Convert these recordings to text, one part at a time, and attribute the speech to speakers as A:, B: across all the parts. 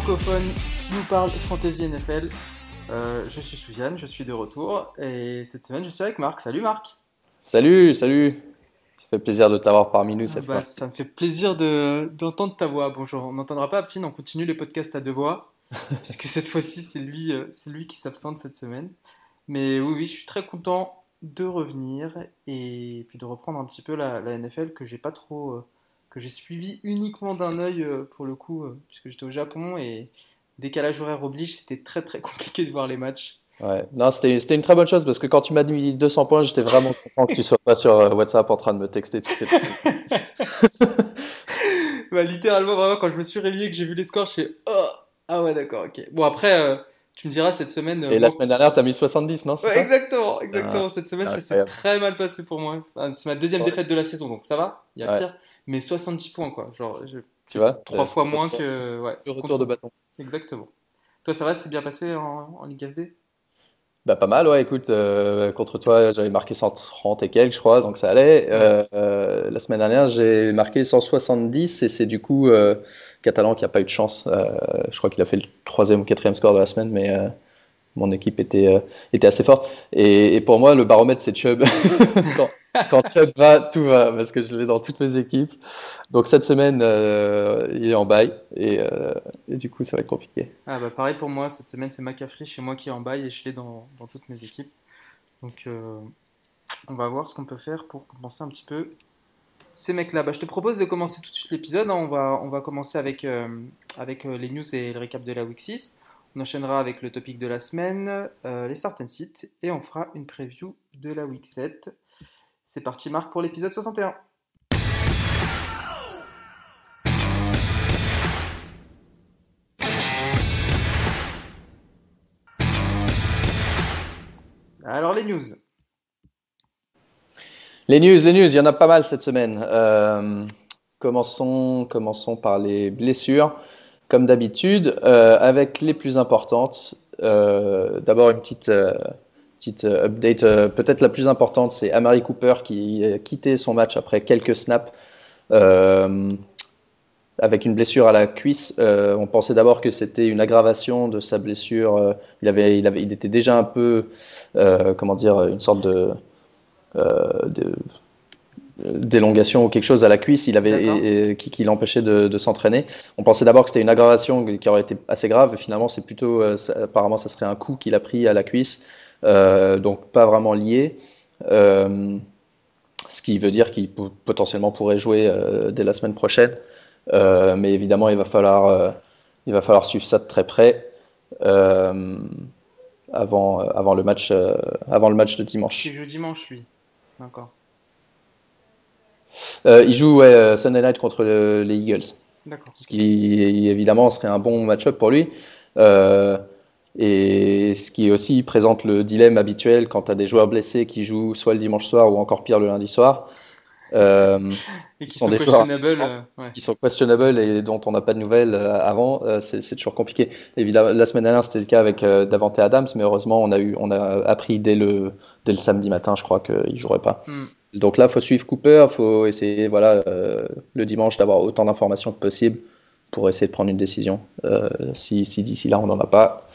A: francophone qui nous parle Fantasy NFL. Euh, je suis Souziane, je suis de retour et cette semaine je suis avec Marc. Salut Marc
B: Salut, salut Ça fait plaisir de t'avoir parmi nous cette
A: bah,
B: fois.
A: Ça me fait plaisir d'entendre ta voix. Bonjour, on n'entendra pas Aptine, on continue les podcasts à deux voix, puisque cette fois-ci c'est lui, euh, c'est lui qui s'absente cette semaine. Mais oui, oui, je suis très content de revenir et puis de reprendre un petit peu la, la NFL que j'ai pas trop... que j'ai suivi uniquement d'un œil euh, pour le coup, euh, puisque j'étais au Japon et décalage horaire oblige, c'était très très compliqué de voir les matchs.
B: Ouais. Non, c'était c'était une très bonne chose parce que quand tu m'as mis 200 points, j'étais vraiment content que tu sois pas sur euh, WhatsApp en train de me texter toutes ces.
A: Bah, littéralement, vraiment, quand je me suis réveillé, que j'ai vu les scores, je fais oh ah ouais d'accord, ok. Bon après, tu me diras cette semaine.
B: Et la semaine dernière, t'as mis 70, non
A: Ouais,
B: ça?
A: exactement, exactement. Cette semaine, ça s'est très mal passé pour moi. Enfin, c'est ma deuxième
B: Ouais.
A: défaite de la saison, donc ça va, il y a
B: Ouais.
A: pire. Mais 70 points, quoi. Genre,
B: Tu vois
A: trois
B: Euh,
A: fois moins que. Ouais,
B: Le retour de bâton.
A: Exactement. Toi, ça va, c'est bien passé en, en Ligue FB
B: Bah, pas mal, ouais. Écoute, euh, contre toi, j'avais marqué 130 et quelques, je crois, donc ça allait. Euh, euh, la semaine dernière, j'ai marqué 170 et c'est du coup Catalan qui a pas eu de chance. Je crois qu'il a fait le troisième ou quatrième score de la semaine, mais mon équipe était, était assez forte. Et, et pour moi, le baromètre, c'est Chubb. Quand, quand Chubb va, tout va, parce que je l'ai dans toutes mes équipes. Donc cette semaine, euh, il est en bail et, euh, et du coup, ça va être compliqué.
A: Ah bah pareil pour moi, cette semaine c'est McCaffrey chez moi qui est en bail et je l'ai dans, toutes mes équipes. Donc euh, on va voir ce qu'on peut faire pour compenser un petit peu ces mecs-là. Bah, je te propose de commencer tout de suite l'épisode. hein. On va, on va commencer avec, avec les news et le récap de la Week 6. On enchaînera avec le topic de la semaine, les start and sit, et on fera une preview de la Week 7. C'est parti Marc pour l'épisode 61. Alors les news.
B: Les news, les news, il y en a pas mal cette semaine. Euh, commençons, commençons par les blessures, comme d'habitude, euh, avec les plus importantes. Euh, D'abord une petite, petite euh, update, euh, peut-être la plus importante, c'est Amari Cooper qui a quitté son match après quelques snaps. euh, avec une blessure à la cuisse, Euh, on pensait d'abord que c'était une aggravation de sa blessure. Euh, il avait, il avait, il était déjà un peu, euh, comment dire, une sorte de, euh, d'élongation ou quelque chose à la cuisse il avait,
A: D'accord.
B: et- et qui, qui l'empêchait de, de s'entraîner. On pensait d'abord que c'était une aggravation qui aurait été assez grave, et finalement c'est plutôt, euh, ça- apparemment ça serait un coup qu'il a pris à la cuisse, euh, donc pas vraiment lié. Euh, ce qui veut dire qu'il potentiellement pourrait jouer euh, dès la semaine prochaine. Euh, mais évidemment, il va falloir, euh, il va falloir suivre ça de très près euh, avant, euh, avant, le match, euh, avant le match de dimanche.
A: Il joue dimanche lui. D'accord.
B: Euh, il joue ouais, euh, Sunday night contre le- les Eagles,
A: D'accord.
B: ce qui évidemment serait un bon match-up pour lui. Euh, et ce qui aussi présente le dilemme habituel quand tu as des joueurs blessés qui jouent soit le dimanche soir ou encore pire le lundi soir. Euh,
A: Et qui
B: sont
A: sont
B: des joueurs
A: euh, ouais.
B: qui sont questionable et dont on n'a pas de nouvelles euh, avant, c'est toujours compliqué. Évidemment, la semaine dernière, c'était le cas avec euh, Davante Adams, mais heureusement, on a, eu, on a appris dès le, dès le samedi matin, je crois qu'il ne jouerait pas.
A: Hmm.
B: Donc là, il faut suivre Cooper, il faut essayer voilà, le dimanche d'avoir autant d'informations que possible pour essayer de prendre une décision. Euh, si si d'ici là, on n'en a pas.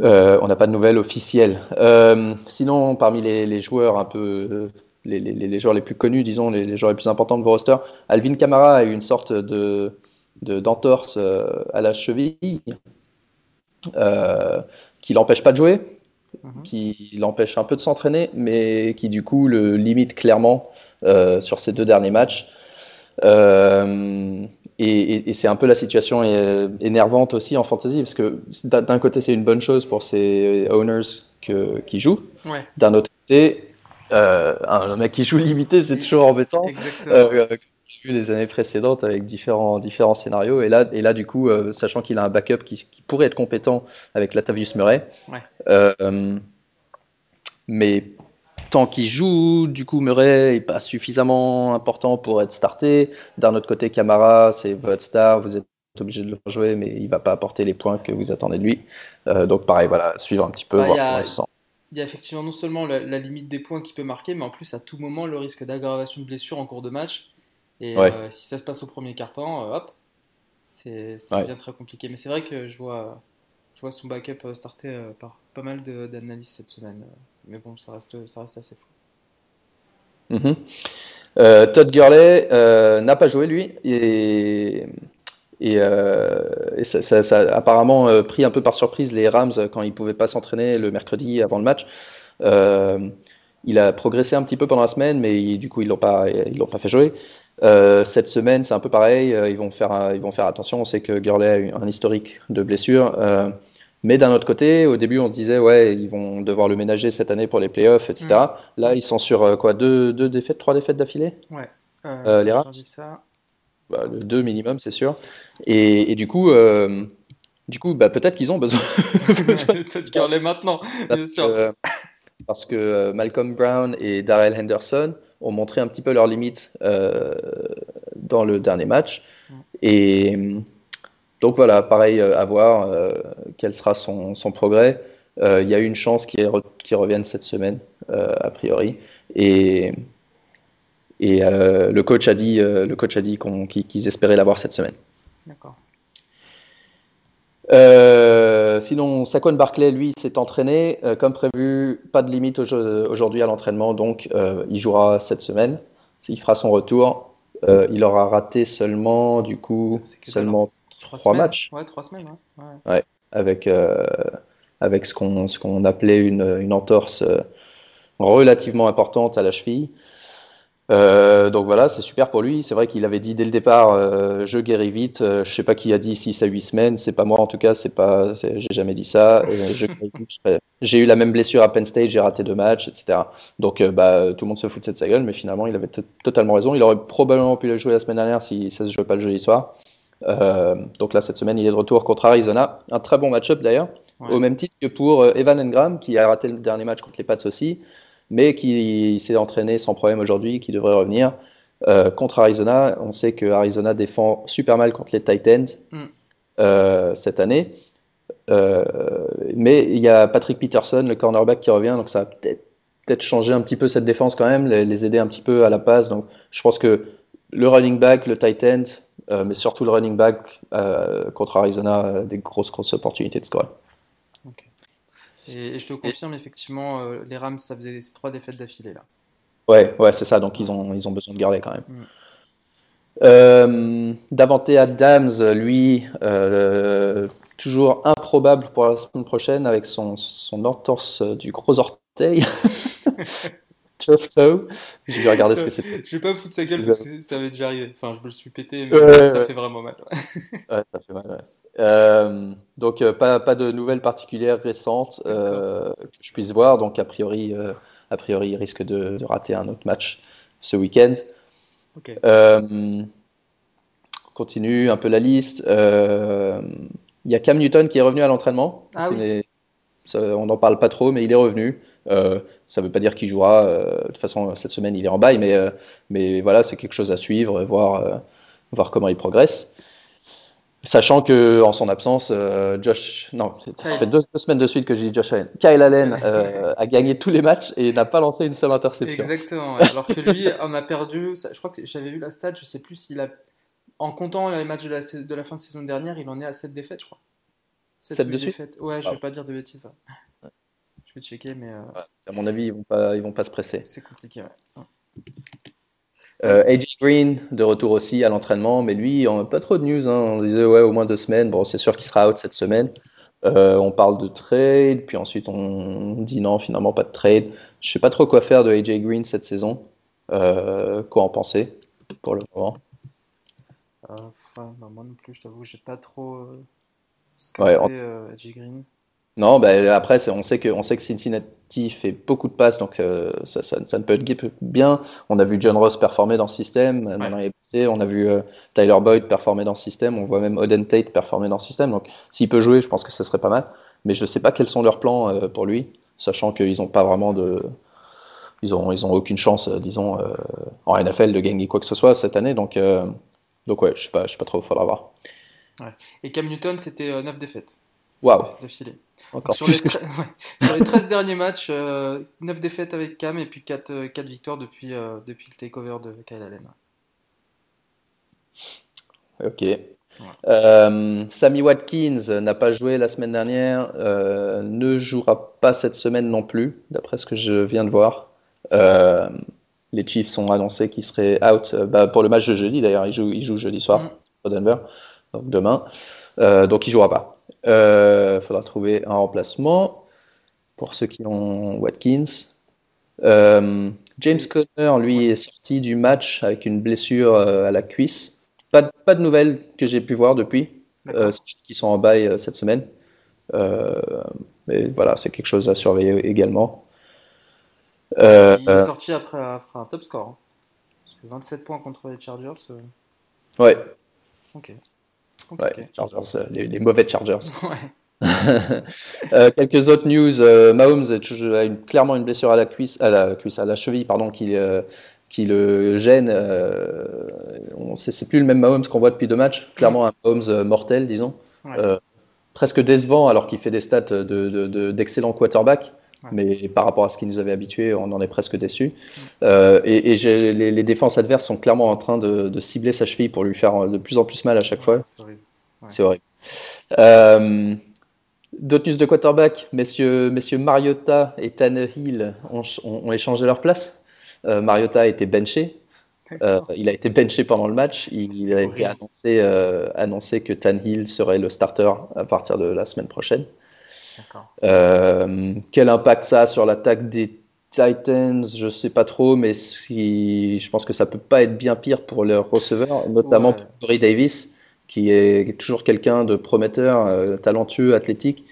B: Euh, on n'a pas de nouvelles officielles. Euh, sinon, parmi les, les joueurs un peu, les, les- les joueurs les plus connus, disons, les, joueurs les plus importants de vos rosters, Alvin Kamara a eu une sorte de de- d'entorse à la cheville qui l'empêche pas de jouer,
A: Mhm.
B: qui l'empêche un peu de s'entraîner, mais qui du coup le limite clairement euh, sur ces deux derniers matchs. Euh, et et- et c'est un peu la situation euh, énervante aussi en fantasy, parce que d'un côté c'est une bonne chose pour ces owners que, qui jouent,
A: Ouais,
B: d'un autre côté, euh, un mec qui joue limité c'est toujours embêtant. Euh, euh, vu les années précédentes avec différents, différents scénarios. Et là, et là du coup, euh, sachant qu'il a un backup qui, qui pourrait être compétent avec Latavius Murray,
A: Ouais.
B: mais tant qu'il joue, du coup, Murray n'est pas suffisamment important pour être starté. D'un autre côté, Camara, c'est votre star, vous êtes obligé de le faire jouer, mais il va pas apporter les points que vous attendez de lui. Euh, donc pareil, voilà, suivre un petit peu,
A: Bah,
B: voir
A: a-
B: comment il se sent.
A: Il y a effectivement non seulement la, la limite des points qu'il peut marquer, mais en plus à tout moment le risque d'aggravation de blessure en cours de match. Et
B: Ouais.
A: euh, si ça se passe au premier carton, hop, C'est bien très compliqué. Mais c'est vrai que je vois, je vois son backup starter par pas mal d'analyses cette semaine. Mais bon, ça reste, ça reste assez fou.
B: Mm-hmm. Todd Gurley n'a pas joué lui et euh, ça, a apparemment euh, pris un peu par surprise les Rams quand ils ne pouvaient pas s'entraîner le mercredi avant le match. Euh, il a progressé un petit peu pendant la semaine, mais du coup, ils ne l'ont pas, l'ont pas fait jouer. cette semaine, c'est un peu pareil. ils, vont faire, ils vont faire attention. On sait que Gurley a eu un historique de blessures. Mais d'un autre côté, au début, on se disait, ouais, ils vont devoir le ménager cette année pour les playoffs, etc. Mm. Là, ils sont sur quoi deux, deux défaites, trois défaites d'affilée?
A: Ouais.
B: les Rams? bah, deux minimum, c'est sûr. Et, du coup, euh, du coup bah, peut-être qu'ils ont besoin.
A: peut-être qu'ils l'est maintenant,
B: parce bien sûr. Que, parce que euh, Malcolm Brown et Darrell Henderson ont montré un petit peu leurs limites euh, dans le dernier match. Mm. Et donc voilà, pareil, à voir quel sera son, son progrès. Il y a eu une chance qu'il revienne cette semaine, a priori. Et et euh, le coach a dit, euh, le coach a dit qu'ils espéraient l'avoir cette semaine.
A: D'accord.
B: Euh, sinon, Saquon Barclay, lui, s'est entraîné comme prévu. Pas de limite aujourd'hui à l'entraînement, donc il jouera cette semaine. Il fera son retour. il aura raté seulement, du coup, seulement trois, matchs.
A: Ouais, trois semaines. Ouais.
B: ouais avec avec ce qu'on ce qu'on appelait une, une entorse relativement importante à la cheville. Euh, donc voilà, c'est super pour lui. C'est vrai qu'il avait dit dès le départ, euh, je guéris vite. Euh, je sais pas qui a dit 6 à 8 semaines. C'est pas moi en tout cas. C'est pas, j'ai jamais dit ça. j'ai eu la même blessure à Penn State. J'ai raté deux matchs, etc. Donc bah tout le monde se fout de sa gueule, mais finalement il avait totalement raison. Il aurait probablement pu le jouer la semaine dernière si ça se jouait pas le jeudi soir. Donc là cette semaine il est de retour contre Arizona. Un très bon match-up d'ailleurs. Au même titre que pour Evan Engram qui a raté le dernier match contre les Pats aussi mais qui s'est entraîné sans problème aujourd'hui, qui devrait revenir. Euh, contre Arizona, on sait que Arizona défend super mal contre les Titans mm. euh, cette année. Euh, mais il y a Patrick Peterson, le cornerback, qui revient, donc ça va peut-être peut changer un petit peu cette défense quand même, les, aider un petit peu à la passe. Donc je pense que le running back, le Titan, mais surtout le running back contre Arizona, des grosses, grosses opportunités de score.
A: Et, je te confirme, effectivement, euh, les Rams, ça faisait ces trois défaites d'affilée là.
B: Ouais, ouais, c'est ça. Donc ils ont, ils ont besoin de garder quand même. Mm. Euh, Davante Adams, lui, euh, toujours improbable pour la semaine prochaine avec son, son entorse du gros orteil. Je vais regarder ce que c'était.
A: Je vais pas me foutre sa gueule parce que ça m'est déjà arrivé. Enfin, je me le suis pété, mais ça fait vraiment mal.
B: ouais, ça fait mal, ouais. Euh, donc euh, pas, pas, de nouvelles particulières récentes euh, que je puisse voir. Donc a priori, a priori il risque de, rater un autre match ce week-end. continue un peu la liste. Il y a Cam Newton qui est revenu à l'entraînement. Ah on n'en parle pas trop, mais il est revenu. Ça ne veut pas dire qu'il jouera. de toute façon, cette semaine, il est en bail, mais, mais voilà, c'est quelque chose à suivre, voir, voir comment il progresse. Sachant que en son absence, euh, Josh, non, ça fait deux, semaines de suite que j'ai dit Josh Allen. Kyle Allen euh, a gagné tous les matchs et n'a pas lancé une seule interception.
A: Exactement. Alors que lui, on a perdu. je crois que j'avais vu la stat. Je sais plus s'il a, en comptant les matchs de la, de la fin de saison dernière, il en est à 7 défaites, je crois.
B: 7, défaites.
A: Ouais, je vais pas dire de bêtises. Je checker, mais. Euh,
B: à mon avis, ils vont pas, ils vont pas se presser.
A: C'est compliqué. Ouais.
B: Euh, AJ Green, de retour aussi à l'entraînement, mais lui, on n'a pas trop de news. Hein. On disait, ouais, au moins deux semaines. Bon, c'est sûr qu'il sera out cette semaine. Euh, on parle de trade, puis ensuite on dit non, finalement pas de trade. Je sais pas trop quoi faire de AJ Green cette saison. Euh, quoi en penser pour le moment?
A: Enfin, Moi non plus, je t'avoue, j'ai pas trop scouté AJ Green.
B: Non, bah, après, on sait, que, on sait que Cincinnati fait beaucoup de passes, donc euh, ça, ça, ne peut être bien. On a vu John Ross performer dans ce système, on a vu euh, Tyler Boyd performer dans ce système, on voit même Oden Tate performer dans ce système. Donc s'il peut jouer, je pense que ça serait pas mal. Mais je ne sais pas quels sont leurs plans euh, pour lui, sachant qu'ils n'ont pas vraiment de. Ils ont, ils ont aucune chance, disons, en NFL de gagner quoi que ce soit cette année. Donc, donc ouais, je ne sais, pas, je sais pas trop, il faudra voir.
A: Et Cam Newton, c'était 9 défaites.
B: Waouh!
A: sur, les sur, les 13 derniers matchs, 9 euh, défaites avec Cam et puis 4, 4 euh, victoires depuis, euh, depuis le takeover de Kyle Allen.
B: Ok. Sammy Watkins n'a pas joué la semaine dernière, ne jouera pas cette semaine non plus, d'après ce que je viens de voir. les Chiefs ont annoncé qu'ils seraient out bah, pour le match de jeudi, d'ailleurs, ils jouent, ils jouent jeudi soir mm. au Denver, donc demain. donc il jouera pas. Il faudra trouver un remplacement pour ceux qui ont Watkins. Euh, James Conner, lui, est sorti du match avec une blessure euh, à la cuisse. Pas, de, pas de nouvelles que j'ai pu voir depuis, euh, qui sont en bail cette semaine. mais voilà, c'est quelque chose à surveiller également.
A: il est sorti après, un top score. Hein. Parce que 27 points contre les Chargers.
B: Ouais.
A: Ok.
B: Ouais, Chargers, les, les, mauvais Chargers. Ouais. Euh, quelques autres news. Euh, Mahomes a une, clairement une blessure à la cuisse, à la cuisse, à la cheville, pardon, qui, euh, qui le gêne. c'est plus le même Mahomes qu'on voit depuis deux matchs. Clairement un Mahomes mortel, disons. presque décevant alors qu'il fait des stats d'excellents de, de, quarterbacks. Mais par rapport à ce qui nous avait habitué, on en est presque déçu. et, et les, les, défenses adverses sont clairement en train de, cibler sa cheville pour lui faire de plus en plus mal à chaque fois. C'est horrible. horrible. D'autres news de quarterback, messieurs, messieurs Mariota et Tannehill ont, ont, échangé leur place. Euh, Mariota a été benché. Euh, il a été benché pendant le match. Il, a été annoncé, euh, annoncé, que Tannehill serait le starter à partir de la semaine prochaine. Quel impact ça a sur l'attaque des Titans Je ne sais pas trop, mais si, je pense que ça peut pas être bien pire pour leurs receveurs, notamment pour Corey Davis qui est toujours quelqu'un de prometteur, euh, talentueux, athlétique,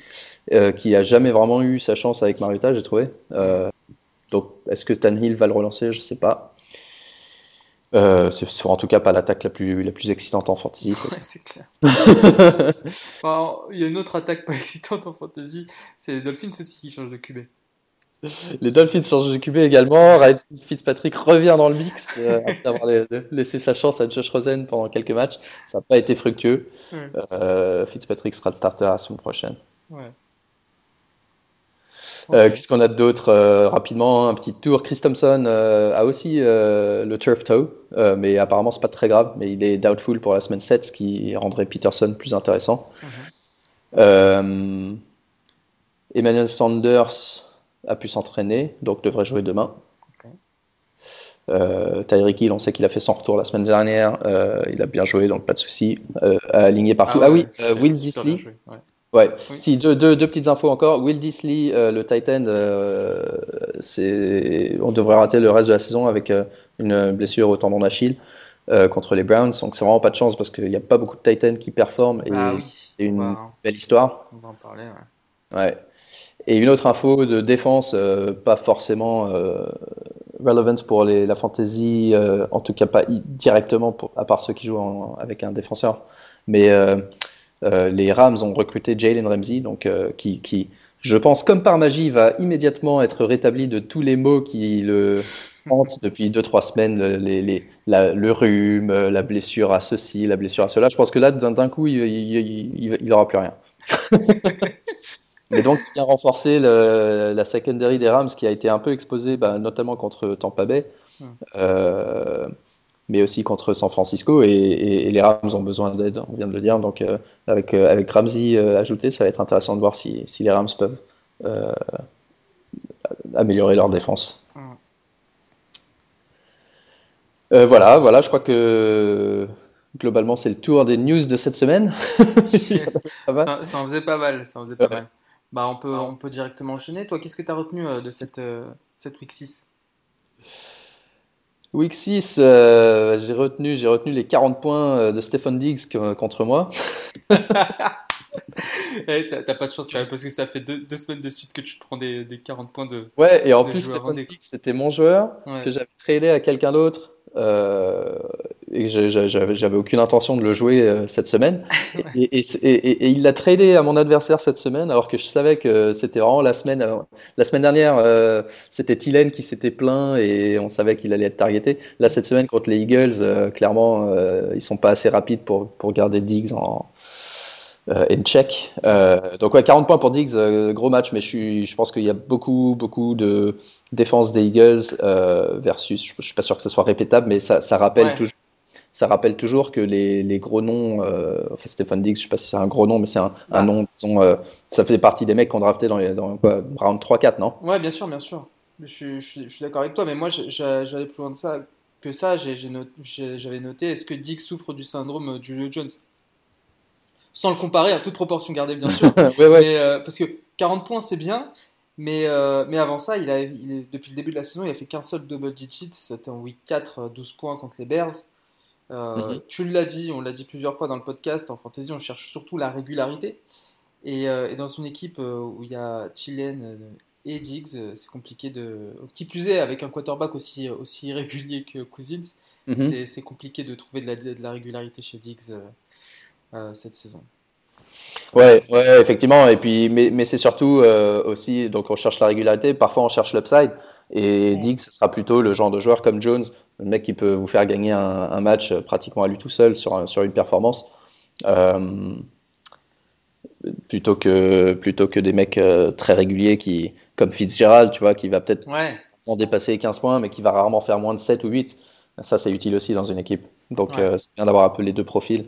B: euh, qui a jamais vraiment eu sa chance avec Mariota, j'ai trouvé. Euh, donc, est-ce que Tanhill va le relancer? Je sais pas. C'est en tout cas pas l'attaque la plus, la plus excitante en fantasy.
A: c'est clair. il y a une autre attaque pas excitante en fantasy, c'est les Dolphins aussi qui changent de QB.
B: Les Dolphins changent de QB également. Ryan Fitzpatrick revient dans le mix euh, après avoir laissé sa chance à Josh Rosen pendant quelques matchs. Ça n'a pas été fructueux. Euh, Fitzpatrick sera le starter la semaine prochaine. Euh, qu'est-ce qu'on a d'autre Rapidement, un petit tour. Chris Thompson a aussi le turf toe, mais apparemment c'est pas très grave. Mais il est doubtful pour la semaine 7, ce qui rendrait Peterson plus intéressant. Mhm. Emmanuel Sanders a pu s'entraîner, donc devrait jouer demain. Euh, Tyreek Hill, on sait qu'il a fait son retour la semaine dernière. Euh, il a bien joué, donc pas de souci. Euh, aligné partout. Ah, ah oui, euh, Will Disley. Ouais. Si, deux, deux, deux, petites infos encore. Will Disley, le Titan, c'est... on devrait rater le reste de la saison avec une blessure au tendon d'Achille contre les Browns. Donc c'est vraiment pas de chance parce qu'il n'y a pas beaucoup de Titans qui performent et,
A: ah,
B: c'est une belle histoire.
A: On va en parler.
B: Ouais. ouais. Et une autre info de défense, euh, pas forcément euh, relevant pour les, la fantasy, euh, en tout cas pas directement, pour, à part ceux qui jouent avec un défenseur. Mais les Rams ont recruté Jalen Ramsey, donc, qui, qui, je pense, comme par magie, va immédiatement être rétabli de tous les maux qui le hantent depuis 2-3 semaines, les, les, le rhume, la blessure à ceci, la blessure à cela. Je pense que là, d'un coup, il n'aura plus rien. Mais donc, il a renforcé la secondary des Rams qui a été un peu exposée, bah, notamment contre Tampa Bay, euh, mais aussi contre San Francisco. Et, les Rams ont besoin d'aide, on vient de le dire. Donc, euh, avec, euh, avec Ramsey ajouté, ça va être intéressant de voir si, si les Rams peuvent améliorer leur défense. voilà, voilà, je crois que globalement, c'est le tour des news de cette semaine.
A: ça, ça, en faisait pas mal. Ça en faisait pas mal. Bah, on, peut, on peut directement enchaîner. Toi, qu'est-ce que tu as retenu euh, de cette, euh, cette Week 6
B: Week 6, euh, j'ai retenu, j'ai retenu les 40 points de Stephen Diggs contre moi.
A: Eh, t'as pas de chance parce que ça fait deux, semaines de suite que tu te prends des, des 40 points de.
B: Ouais, et en plus, Stephen Diggs, c'était mon joueur que j'avais tradé à quelqu'un d'autre euh, et j'avais aucune intention de le jouer euh, cette semaine. et, et, il l'a tradé à mon adversaire cette semaine, alors que je savais que c'était vraiment la semaine. Euh, la semaine dernière, c'était Tylen qui s'était plaint et on savait qu'il allait être targeté. Là, cette semaine contre les Eagles, clairement, ils sont pas assez rapides pour, pour garder Diggs en, in check. donc ouais, 40 points pour Diggs, gros match, mais je, je pense qu'il y a beaucoup, beaucoup de défense des Eagles euh, versus, je, ne suis pas sûr que ce soit répétable, mais ça, rappelle toujours, ça rappelle toujours que les, les gros noms, euh, enfin Stéphane Diggs, je sais pas si c'est un gros nom, mais c'est un, un, nom, disons, euh, ça faisait partie des mecs qu'on drafté dans, les, dans quoi, round 3-4, non?
A: Ouais, bien sûr, bien sûr. Je, je, je, suis d'accord avec toi, mais moi j'allais plus loin de ça que ça. J'avais noté, noté est-ce que Diggs souffre du syndrome Julio Jones? Sans le comparer à toute proportion gardée, bien sûr.
B: ouais, ouais.
A: Mais, euh, parce que 40 points, c'est bien, mais, mais avant ça, il a, il depuis le début de la saison, il a fait qu'un seul double digit. C'était en week 4, 12 points contre les Bears. Euh, -hmm. Tu l'as dit, on l'a dit plusieurs fois dans le podcast. En fantasy, on cherche surtout la régularité. Et, euh, et dans une équipe euh, où il y a Chilen et Diggs, c'est compliqué de. Qui plus est, avec un quarterback aussi, aussi régulier que Cousins, -hmm. c'est compliqué de trouver de la, de la régularité chez Diggs cette saison.
B: Ouais, ouais, effectivement. Et puis, mais, mais c'est surtout euh, aussi, donc on cherche la régularité. Parfois, on cherche l'upside. Et ouais. Diggs, ce sera plutôt le genre de joueur comme Jones, le mec qui peut vous faire gagner un, un match pratiquement à lui tout seul sur, sur une performance, euh, plutôt que plutôt que des mecs euh, très réguliers qui, comme Fitzgerald, tu vois, qui va peut-être
A: ouais.
B: en dépasser 15 points, mais qui va rarement faire moins de 7 ou 8. Ça, c'est utile aussi dans une équipe. Donc, ouais. euh, c'est bien d'avoir un peu les deux profils.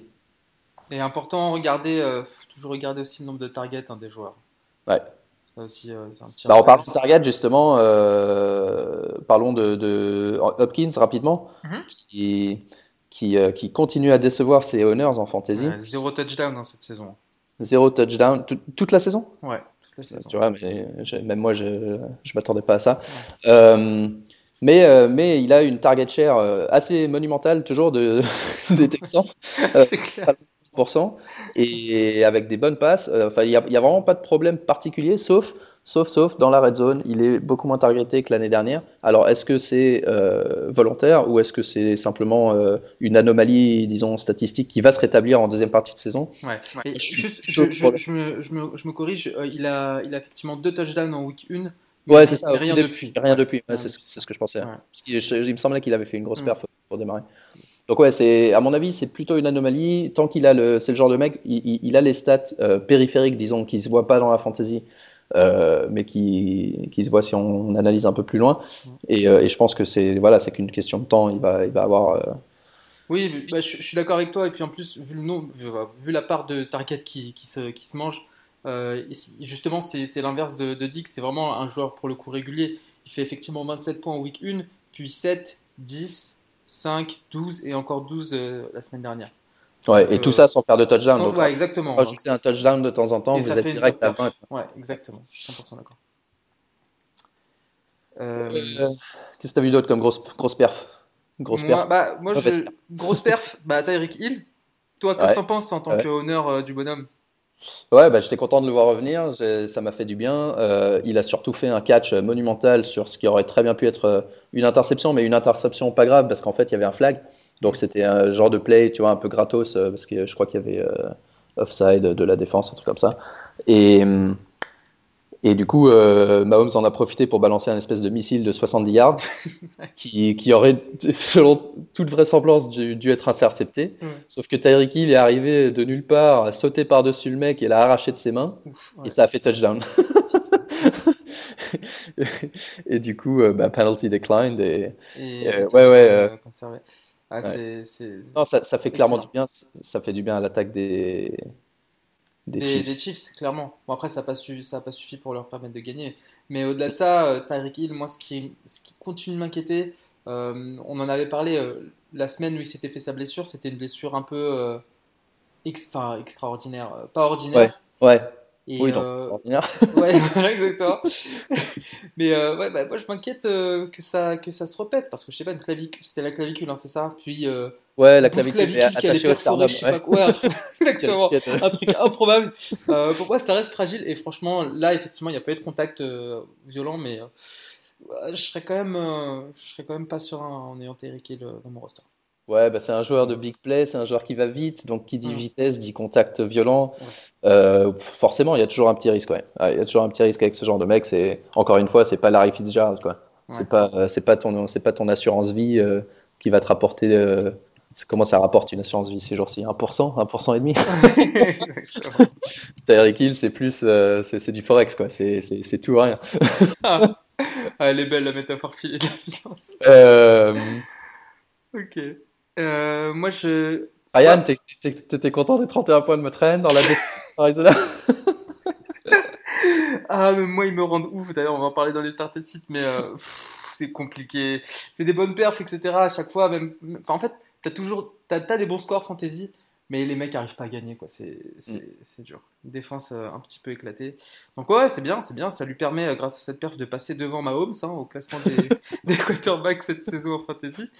A: Et important, regarder, euh, toujours regarder aussi le nombre de targets hein, des joueurs.
B: Ouais.
A: Ça aussi, euh, c'est un petit
B: bah, en parlant de target, justement, euh, parlons de, de, Hopkins rapidement, mm -hmm. qui, qui, euh, qui, continue à décevoir ses honneurs en fantasy.
A: Ouais, zéro touchdown dans cette saison.
B: Zéro touchdown Tout, toute la saison?
A: Ouais, toute la saison.
B: Tu vois, mais même moi, je ne m'attendais pas à ça. Ouais. Mais, euh, mais il a une target share assez monumentale, toujours de, des Texans.
A: c'est clair
B: et avec des bonnes passes. Euh, enfin, il n'y a, a, vraiment pas de problème particulier, sauf, sauf, sauf dans la red zone, il est beaucoup moins targeté que l'année dernière. Alors, est-ce que c'est euh, volontaire ou est-ce que c'est simplement euh, une anomalie, disons, statistique qui va se rétablir en deuxième partie de saison?
A: Ouais. ouais. Je, juste, je, je, je, me, je, me, je me corrige, il a, il a effectivement deux touchdowns en week 1.
B: Ouais, c'est ça.
A: Rien depuis.
B: Rien depuis. Ouais, c'est ce que je pensais. Parce qu'il il me semblait qu'il avait fait une grosse perf pour démarrer. Donc ouais, c'est à mon avis, c'est plutôt une anomalie. Tant qu'il a le, c'est le genre de mec, il, il a les stats euh, périphériques, disons, qui se voient pas dans la fantasy, euh, mais qui, qui se voient si on, analyse un peu plus loin. Et, euh, et je pense que c'est voilà, c'est qu'une question de temps. Il va, il va avoir.
A: Oui, bah, je, je, suis d'accord avec toi. Et puis en plus, vu, le nom, vu, vu la part de target qui, qui, se, qui se mange, justement, c'est l'inverse de, de Dick. C'est vraiment un joueur pour le coup régulier. Il fait effectivement 27 points en week 1, puis 7, 10. 5, 12 et encore 12 euh, la semaine dernière.
B: Ouais, et euh, tout ça sans faire de touchdown.
A: Sans, donc, ouais, exactement.
B: Rajouter un touchdown de temps en temps, vous êtes direct à 20.
A: Ouais, exactement. Je suis 100% d'accord.
B: Euh... Qu'est-ce que tu as vu d'autre comme grosse, grosse perf? Grosse
A: moi, perf bah, moi je... Grosse perf, bah, Tyreek Hill. Toi, qu'est-ce que tu en penses en tant ouais. qu'honneur euh, du bonhomme?
B: Ouais, bah, j'étais content de le voir revenir, ça m'a fait du bien. Euh, il a surtout fait un catch monumental sur ce qui aurait très bien pu être euh, une interception, mais une interception pas grave parce qu'en fait il y avait un flag. Donc c'était un genre de play, tu vois, un peu gratos euh, parce que je crois qu'il y avait offside de la défense, un truc comme ça. Et, et du coup, euh, Mahomes en a profité pour balancer un espèce de missile de 70 yards qui, qui, aurait, selon toute vraisemblance, dû, dû être intercepté. Mm. Sauf que Tyreek Hill est arrivé de nulle part, a sauté par-dessus le mec et l'a arraché de ses mains. Ouf, ouais. Et ça a fait touchdown. et du coup, euh, bah, penalty declined. Et,
A: et euh, ouais, ouais. Euh, conservé. Ah, ouais.
B: Non, ça, ça fait clairement du bien. Ça fait du bien à l'attaque des
A: des, des, Chiefs. des Chiefs. clairement. Bon, après, ça n'a pas, su, pas suffi pour leur permettre de gagner. Mais au-delà de ça, euh, Tyreek Hill, moi, ce qui, ce qui continue de m'inquiéter, euh, on en avait parlé euh, la semaine où il s'était fait sa blessure, c'était une blessure un peu ex, extraordinaire. Pas ordinaire.
B: Ouais, ouais.
A: Et oui, euh... ouais, exactement. Mais euh, ouais, bah, moi je m'inquiète euh, que ça que ça se répète parce que je sais pas une clavicule, c'était la clavicule, hein, c'est ça? Puis euh,
B: ouais, la clavicule, clavicule
A: qui allait perforer, je sais ouais. pas quoi, un truc, exactement, un truc improbable. Pour moi, ça reste fragile et franchement, là effectivement, il n'y a pas eu de contact violent, mais je serais quand même, je serais quand même pas serein en ayant Eric dans mon roster.
B: Ouais, bah c'est un joueur de big play, c'est un joueur qui va vite, donc qui dit vitesse dit contact violent. Euh, forcément, il y a toujours un petit risque. Ouais. Il y a toujours un petit risque avec ce genre de mec. C'est encore une fois, c'est pas Larry Fitzgerald, quoi. Ouais. C'est pas, euh, c'est pas ton, c'est pas ton assurance vie euh, qui va te rapporter. Euh, comment ça rapporte une assurance vie ces jours-ci? 1%, 1% et demi? Tyreek Hill, c'est plus, c'est du forex, quoi. C'est tout ou rien.
A: ah, elle est belle la métaphore filée de la finance. Ok. Euh, moi, je.
B: Ryan, t'étais content des 31 points de me traîner dans la Arizona
A: Ah, mais moi, ils me rendent ouf. D'ailleurs, on va en parler dans les started sites, mais euh, c'est compliqué. C'est des bonnes perfs, etc. À chaque fois, même. Enfin, en fait, t'as toujours. T'as as des bons scores fantasy, mais les mecs n'arrivent pas à gagner, quoi. C'est mm. dur. Défense euh, un petit peu éclatée. Donc, ouais, c'est bien, c'est bien. Ça lui permet, grâce à cette perf, de passer devant Mahomes hein, au classement des, des quarterbacks cette saison en fantasy.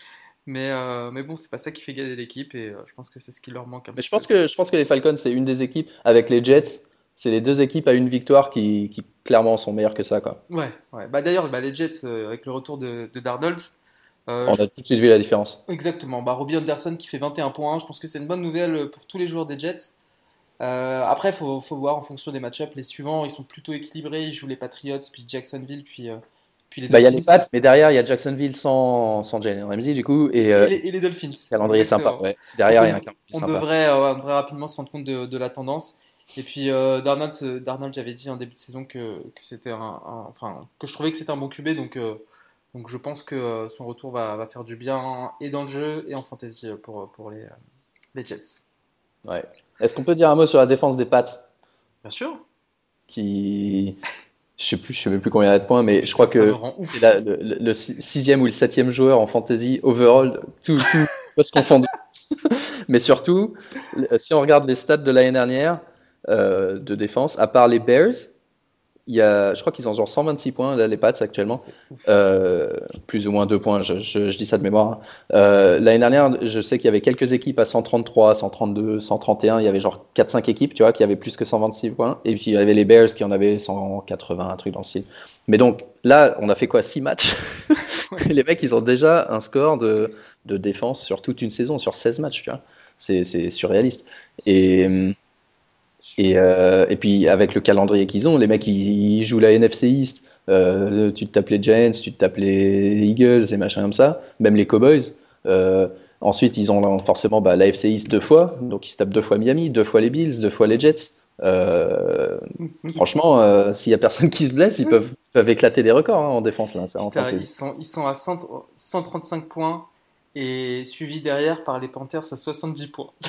A: Mais, euh, mais bon, c'est pas ça qui fait gagner l'équipe et je pense que c'est ce qui leur manque un
B: mais je pense, que, je pense que les Falcons, c'est une des équipes avec les Jets. C'est les deux équipes à une victoire qui, qui, clairement sont meilleures que ça. Quoi.
A: Ouais, ouais. Bah, D'ailleurs, bah, les Jets, avec le retour de, de Darnold,
B: euh, on a tout de suite vu la différence.
A: Exactement. Bah, Robbie Anderson qui fait 21 points, je pense que c'est une bonne nouvelle pour tous les joueurs des Jets. Euh, après, il faut, voir en fonction des match-ups. Les suivants, ils sont plutôt équilibrés. Ils jouent les Patriots, puis Jacksonville, puis, euh, puis
B: les Dolphins. Bah, il y a les Pats, mais derrière, il y a Jacksonville sans, sans Jalen Ramsey, du coup. Et,
A: et, les, Dolphins.
B: Calendrier sympa, ouais. Derrière, il y a un calendrier
A: on
B: sympa.
A: Devrait, on devrait rapidement se rendre compte de, de la tendance. Et puis Darnold, Darnold j'avais dit en début de saison que, que c'était un, enfin, que je trouvais que c'était un bon QB, donc donc je pense que euh, son retour va, faire du bien et dans le jeu et en fantasy pour, pour les, euh, les Jets.
B: Ouais. Est-ce qu'on peut dire un mot sur la défense des Pats?
A: Bien sûr.
B: Qui. Je sais plus, je sais même plus combien il y a de points, mais je crois que c'est le, sixième ou le septième joueur en fantasy overall, tout, tout poste confondu. mais surtout, si on regarde les stats de l'année dernière euh, de défense, à part les Bears, il y a, je crois qu'ils ont genre 126 points, là, les Pats actuellement. Euh, plus ou moins 2 points, je, je, dis ça de mémoire. Euh, L'année dernière, je sais qu'il y avait quelques équipes à 133, 132, 131. Il y avait genre 4-5 équipes, tu vois, qui avaient plus que 126 points. Et puis il y avait les Bears qui en avaient 180, un truc dans le style. Mais donc là, on a fait quoi? 6 matchs? Les mecs, ils ont déjà un score de, de défense sur toute une saison, sur 16 matchs, tu vois. C'est surréaliste. Et. Euh, et, puis avec le calendrier qu'ils ont, les mecs ils, jouent la NFC East, euh, tu te tapes les Giants, tu te tapes les Eagles et machin comme ça, même les Cowboys. Euh, ensuite ils ont forcément bah, la NFC East deux fois, donc ils se tapent deux fois Miami, deux fois les Bills, deux fois les Jets. franchement, s'il y a personne qui se blesse, ils peuvent, peuvent éclater des records hein, en défense là.
A: ils, sont, ils sont à 135 points et suivi derrière par les Panthers à 70 points.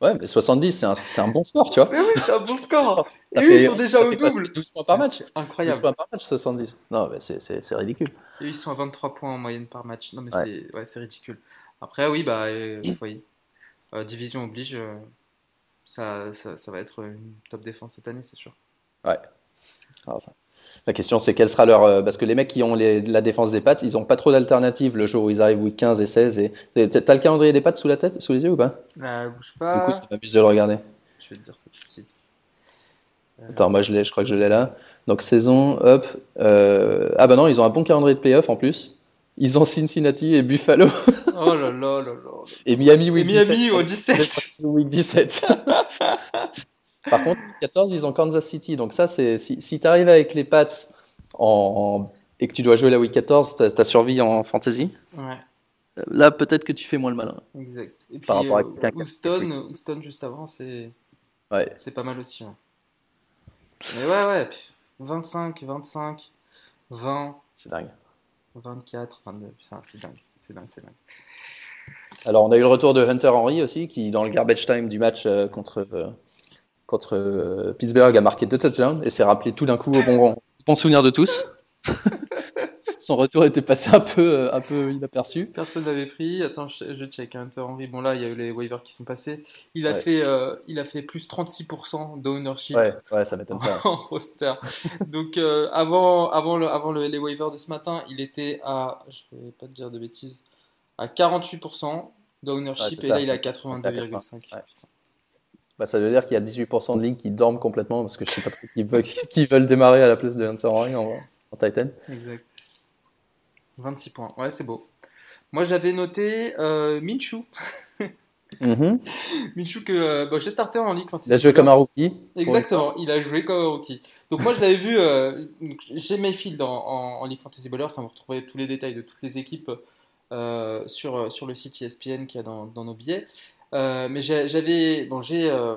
B: Ouais, mais 70, c'est un, un, bon score, tu vois.
A: Mais oui, c'est un bon score. et eux, ils sont déjà au double.
B: 12 points par match.
A: Incroyable. 12
B: points par match, 70. Non, mais c'est ridicule.
A: Et ils sont à 23 points en moyenne par match. Non, mais c'est ouais, ridicule. Après, oui, bah, euh, oui. Euh, division oblige. Euh, ça, ça, ça, va être une top défense cette année, c'est sûr.
B: Ouais. Enfin. La question, c'est quel sera leur. Euh, parce que les mecs qui ont la défense des pattes, ils n'ont pas trop d'alternatives le jour où ils arrivent week 15 et 16. Et... T'as le calendrier des pattes sous la tête, sous les yeux ou pas?
A: Bah, bouge pas.
B: Du coup, ça m'amuse de le regarder.
A: Je vais te dire ça tout de suite.
B: Euh, Attends, moi je l'ai, je crois que je l'ai là. Donc saison, hop. Euh, ah bah non, ils ont un bon calendrier de playoff en plus. Ils ont Cincinnati et Buffalo.
A: oh là là là là.
B: Et Miami week
A: et Miami au 17.
B: Week 17. Par contre, 14, ils ont Kansas City. Donc ça, c'est si, si tu arrives avec les Pats en, et que tu dois jouer la week 14, tu as, survie en fantasy.
A: Ouais.
B: Là, peut-être que tu fais moins le malin.
A: Exact. Et puis, Par rapport à Houston, Houston, juste avant, c'est
B: ouais.
A: pas mal aussi. Hein. Mais ouais, ouais. 25, 25, 20.
B: C'est dingue.
A: 24, 22. C'est dingue. C'est dingue, c'est dingue.
B: Alors, on a eu le retour de Hunter Henry aussi, qui, dans le garbage time du match euh, contre, euh, contre euh, Pittsburgh a marqué deux touchdowns et s'est rappelé tout d'un coup au bon, bon souvenir de tous. Son retour était passé un peu, euh, un peu inaperçu.
A: Personne n'avait pris. Attends, je, je check. Hunter Henry. Bon, là, il y a eu les waivers qui sont passés. Il a, fait, euh, il a fait plus 36% d'ownership
B: ouais, ouais, ça m'étonne pas.
A: en roster. Donc, avant, avant, le, avant le, les waivers de ce matin, il était à, je vais pas te dire de bêtises, à 48% d'ownership et là, il est à 82,5%.
B: Bah, ça veut dire qu'il y a 18% de lignes qui dorment complètement parce que je sais pas trop qui veulent, qui veulent démarrer à la place de Hunter Henry en, en, Titan.
A: Exact. 26 points. Ouais, c'est beau. Moi, j'avais noté euh, Minshu.
B: mm
A: Minshu que euh, bah, j'ai starté en ligue quand
B: il a joué comme un rookie.
A: Exactement, il a joué comme un rookie. Donc moi je l'avais vu, euh, j'ai Mayfield en, en, en, League Fantasy Baller, ça vous retrouver tous les détails de toutes les équipes euh, sur, sur le site ESPN qu'il y a dans, dans nos billets. Euh, mais j'avais, bon, j'ai, euh,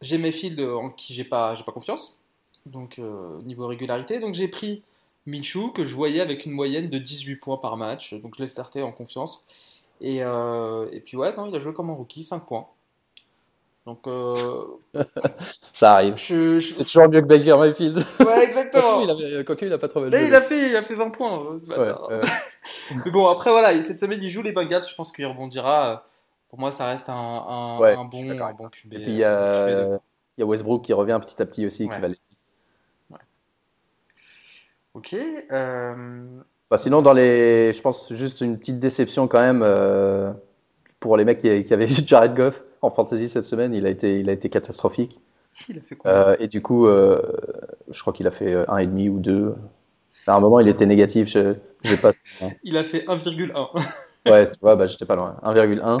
A: j'ai mes fields en qui j'ai pas, j'ai pas confiance, donc euh, niveau régularité. Donc j'ai pris Minshu que je voyais avec une moyenne de 18 points par match, donc je l'ai starté en confiance. Et, euh, et puis ouais, non, il a joué comme un rookie, 5 points. Donc,
B: ça arrive.
A: je, je-
B: C'est toujours mieux que Baker Mayfield.
A: Ouais, exactement.
B: Quoique, il, avait- quoique, il a pas trop mal joué.
A: il a fait, il a fait 20 points. ce
B: Ouais, euh,
A: Mais bon, après, voilà, cette semaine, il joue les Bengals. Je pense qu'il rebondira. Pour moi, ça reste un, un,
B: Ouais,
A: un
B: je suis
A: bon, un bon QB.
B: Et puis il y,
A: euh, QB2.
B: a, il y a Westbrook qui revient petit à petit aussi.
A: Ouais.
B: Qui va les-
A: Ok. euh,
B: Bah, sinon, dans les, je pense juste une petite déception quand même euh, pour les mecs qui, qui avaient Jared Goff en fantasy cette semaine. Il a été, il a été catastrophique.
A: Il a fait quoi?
B: Euh, et du coup, je crois qu'il a fait un et demi ou deux. À un moment, il était négatif. Je, j'ai pas.
A: Il a fait 1,1.
B: Ouais, tu vois, bah, j'étais pas loin. 1,1.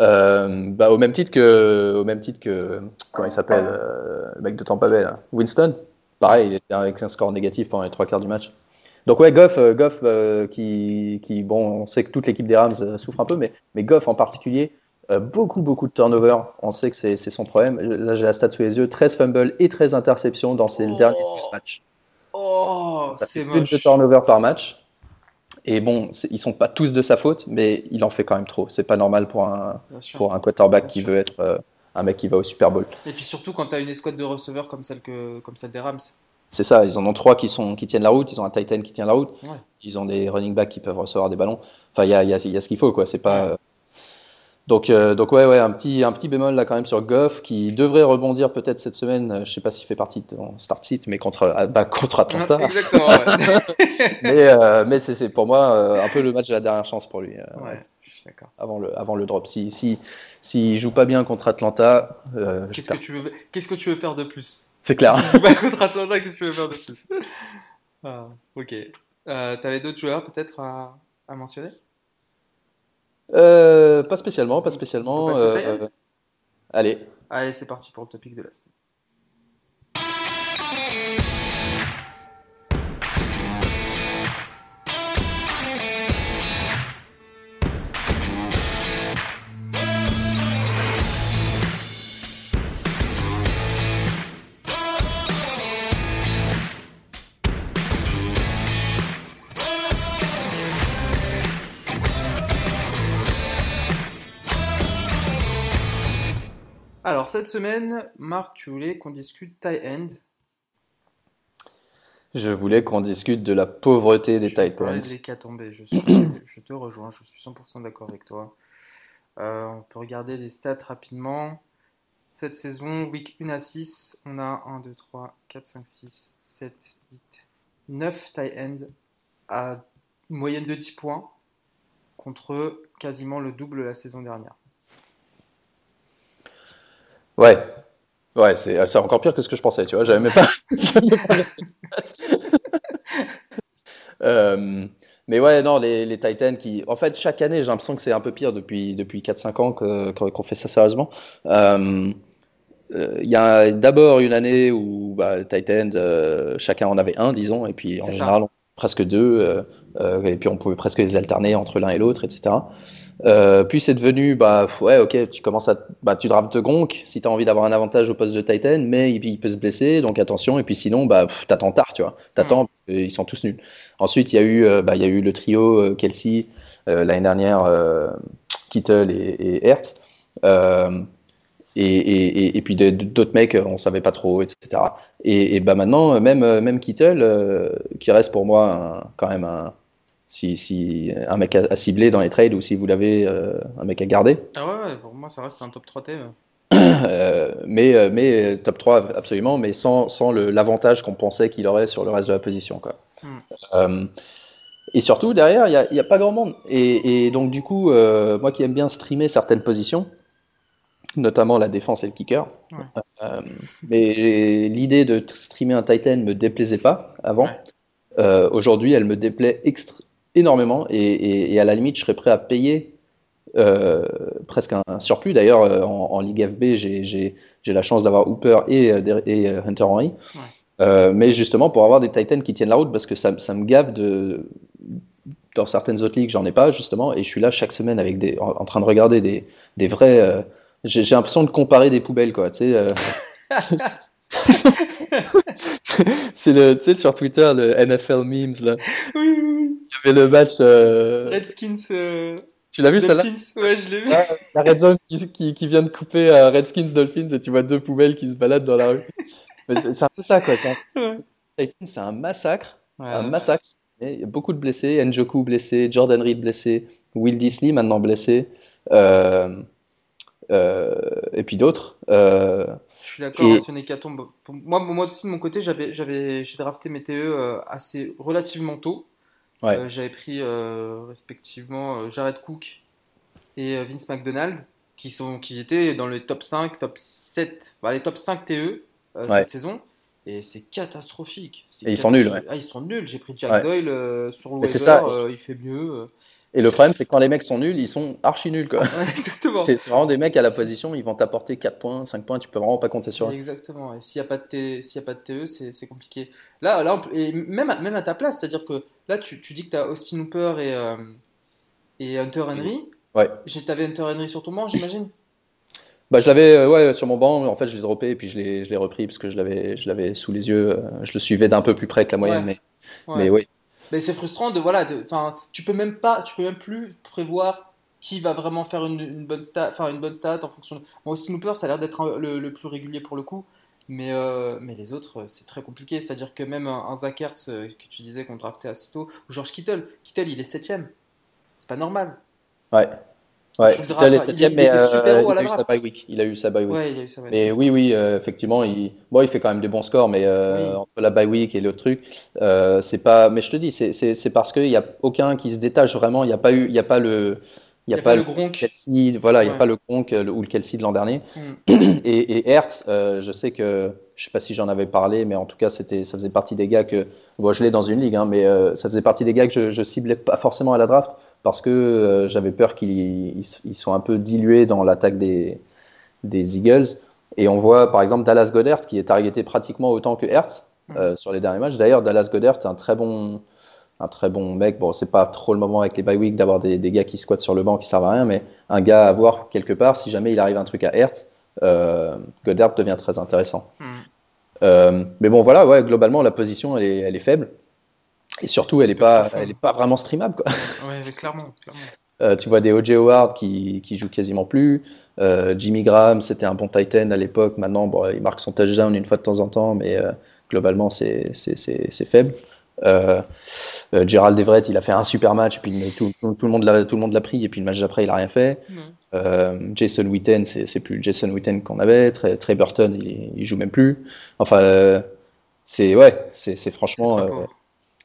B: Euh, bah, au même titre que, au même titre que, comment il s'appelle, euh, le mec de Tampa Bay, là. Winston. Pareil, il était avec un score négatif pendant les trois quarts du match. Donc ouais, Goff, euh, Goff euh, qui, qui, bon, on sait que toute l'équipe des Rams souffre un peu, mais, mais Goff en particulier, beaucoup, beaucoup de turnover. On sait que c'est son problème. Là, j'ai la stat sous les yeux 13 fumbles et 13 interceptions dans ses
A: Oh.
B: derniers 12 matchs.
A: Oh, c'est
B: fait plus de
A: moche.
B: turnover par match. Et bon, ils sont pas tous de sa faute, mais il en fait quand même trop. C'est pas normal pour un, pour un quarterback
A: Bien
B: qui
A: sûr.
B: veut être euh, un mec qui va au Super Bowl.
A: Et puis surtout quand tu as une escouade de receveurs comme celle, que, comme celle des Rams.
B: C'est ça, ils en ont trois qui, sont, qui tiennent la route, ils ont un tight end qui tient la route,
A: Ouais.
B: ils ont des running backs qui peuvent recevoir des ballons. Enfin, il y a, y a- y a ce qu'il faut, quoi. C'est pas.
A: Ouais.
B: Euh, Donc, euh, donc ouais, ouais, un petit, un petit bémol là quand même sur Goff qui devrait rebondir peut-être cette semaine. Euh, Je sais pas s'il fait partie de ton start sit, mais contre, ah, bah, contre Atlanta.
A: Exactement, ouais.
B: mais euh, mais c'est pour moi euh, un peu le match de la dernière chance pour lui. euh,
A: ouais,
B: avant le, avant le drop. Si, si, s'il joue pas bien contre Atlanta, euh,
A: Qu'est-ce que, tu veux... Qu'est-ce que tu veux faire de plus?
B: C'est clair.
A: Bah, contre Atlanta, qu'est-ce que tu veux faire de plus? Ah, Ok. Euh, T'avais d'autres joueurs peut-être à, à mentionner?
B: Euh, pas spécialement, pas spécialement.
A: On
B: euh,
A: Titans
B: allez.
A: Allez, c'est parti pour le topic de la semaine. Cette semaine, Marc, tu voulais qu'on discute tie end.
B: Je voulais qu'on discute de la pauvreté des
A: Je l'hécatombe, Je, suis- je te rejoins, je suis 100% d'accord avec toi. Euh, on peut regarder les stats rapidement. Cette saison, week 1 à 6, on a 1, 2, 3, 4, 5, 6, 7, 8, 9 tie end à une moyenne de 10 points contre quasiment le double la saison dernière.
B: Ouais. Ouais, c'est c'est encore pire que ce que je pensais, tu vois. J'avais même pas. Euh, mais ouais, non, les, les Titans qui. En fait, chaque année, j'ai l'impression que c'est un peu pire depuis, depuis 4-5 ans que- qu'on fait ça sérieusement. Euh, euh, Il y a d'abord une année où bah, les Titans, euh, chacun en avait un, disons, et puis en
A: C'est
B: général, on- presque deux, euh, euh, et puis on pouvait presque les alterner entre l'un et l'autre, etc. Euh, puis c'est devenu, bah ouais, ok, tu commences à, bah, tu draftes Gronk si tu as envie d'avoir un avantage au poste de Titan, mais il, il peut se blesser, donc attention. Et puis sinon, bah t'attends tard, tu vois, t'attends parce qu'ils sont tous nuls. Ensuite, il y a eu, euh, bah, il y a eu le trio euh, Kelsey euh, l'année dernière, euh, Kittle et, et Hertz. Euh, et, et, puis d'autres mecs, on savait pas trop, etc. Et, bah maintenant, même, euh, même Kittle, euh, qui reste pour moi un- quand même un, si, si un mec à, cibler dans les trades ou si vous l'avez, euh, un mec à garder.
A: Ah ouais, pour moi, ça reste un top 3 T. ouais.
B: Euh, mais, euh, mais top 3 absolument, mais sans, sans l'avantage qu'on pensait qu'il aurait sur le reste de la position. Quoi.
A: Mm.
B: Euh, et surtout, derrière, il n'y a, a pas grand monde. Et, et donc, du coup, moi qui aime bien streamer certaines positions, notamment la défense et le kicker,
A: Ouais.
B: mais l'idée de streamer un Titan me déplaisait pas avant.
A: Ouais.
B: Euh, Aujourd'hui, elle me déplaît extra- énormément et, et- et à la limite, je serais prêt à payer euh, presque un, un surplus. D'ailleurs, euh, en, en Ligue FB, j'ai- la chance d'avoir Hooper et, euh, et, Hunter Henry.
A: Ouais.
B: Euh, mais justement, pour avoir des Titans qui tiennent la route, parce que ça, ça me gave de. Dans certaines autres ligues, j'en ai pas, justement, et je suis là chaque semaine avec des, en, en train de regarder des, des vrais. euh, j'ai j'ai l'impression de comparer des poubelles, quoi. Tu sais, c'est le, tu sais, sur Twitter, le NFL memes, là.
A: Oui, oui, oui.
B: Avait le match. euh,
A: Redskins, euh,
B: Tu l'as vu celle-là
A: Ouais, je l'ai vu.
B: la Red Zone qui, qui, vient de couper euh, Redskins Dolphins et tu vois deux poubelles qui se baladent dans la rue. c'est un peu ça, quoi. C'est un, massacre. un massacre. Il y a beaucoup de blessés. Njoku blessé, Jordan Reed blessé, Will Disley maintenant blessé. Euh, euh, et puis d'autres.
A: Je suis d'accord, et... c'est une Moi, moi aussi, de mon côté, j'ai drafté mes TE assez relativement tôt. J'avais pris respectivement Jared Cook et Vince McDonald, qui, sont, qui étaient dans les top 5, top 7, les top 5 TE cette saison. Et c'est catastrophique.
B: Et ils sont nuls, ouais.
A: Ah, ils sont nuls. J'ai pris Jack Doyle euh, sur le waiver, euh, il fait mieux. Euh.
B: Et le problème, c'est que quand les mecs sont nuls, ils sont archi nuls. Quoi.
A: exactement.
B: C'est vraiment des mecs à la position, ils vont t'apporter 4 points, 5 points, tu peux vraiment pas compter sur eux.
A: Exactement. Et s'il n'y a, pas de a pas de TE, c'est compliqué. Là, là et même, même à ta place, c'est-à-dire que là, tu, tu dis que tu as Austin Hooper et, et Hunter Henry.
B: Ouais.
A: T'avais Hunter Henry sur ton banc, j'imagine?
B: Bah, je l'avais euh, ouais, sur mon banc, en fait je l'ai droppé et puis je l'ai repris parce que je l'avais sous les yeux. Euh, je le suivais d'un peu plus près que la moyenne, mais, mais oui.
A: Mais c'est frustrant de voilà, enfin tu peux même pas, tu peux même plus prévoir qui va vraiment faire une, bonne stat, enfin une bonne stat en fonction. De... Aussi Snooper, ça a l'air d'être le, plus régulier pour le coup, mais euh, mais les autres c'est très compliqué. C'est-à-dire que même un, Zach Ertz que tu disais qu'on draftait assez tôt, ou George Kittle, Kittle il est septième, c'est pas normal.
B: Ouais. Ouais, il septième, mais euh, il, a eu sa bye week. Il a eu sa bye week. Mais oui, oui, euh, effectivement, il... Bon, il fait quand même des bons scores, mais euh, entre la bye week et l'autre truc, c'est pas. Mais je te dis, c'est parce qu'il n'y a aucun qui se détache vraiment. Il n'y a pas eu, il y a pas le.
A: Il n'y a, pas, le Gronk.
B: Kelsey, voilà, il n'y a pas le Gronk ou le Kelsey de l'an dernier. Mm. Et, Hertz, je sais que, je sais pas si j'en avais parlé, mais en tout cas, c'était, ça faisait partie des gars que, bon, je l'ai dans une ligue, hein, mais ça faisait partie des gars que je, je ciblais pas forcément à la draft parce que euh, j'avais peur qu'ils soient un peu dilués dans l'attaque des, des, Eagles. Et on voit par exemple Dallas Goddard qui est targeté pratiquement autant que Hertz euh, sur les derniers matchs. D'ailleurs, Dallas Goddard est un très bon, un très bon mec. Bon, c'est pas trop le moment avec les bye week d'avoir des, des, gars qui squattent sur le banc qui servent à rien, mais un gars à voir quelque part si jamais il arrive un truc à Hertz, euh, Goddard devient très intéressant. Hmm. Euh, mais bon, voilà, ouais, globalement, la position elle est, elle est faible. Et surtout, elle n'est pas, elle est pas vraiment streamable. Quoi.
A: Ouais, clairement.
B: Euh, tu vois des O.J. Howard qui, qui jouent quasiment plus. Euh, Jimmy Graham, c'était un bon Titan à l'époque. Maintenant, bon, il marque son touchdown une fois de temps en temps, mais euh, globalement, c'est faible. Gerald Everett, il a fait un super match, puis tout, tout, le monde l'a pris, et puis le match d'après, il n'a rien fait. Jason Witten, c'est plus Jason Witten qu'on avait. Trey, Burton, il, il, joue même plus. Enfin, c'est ouais, c'est franchement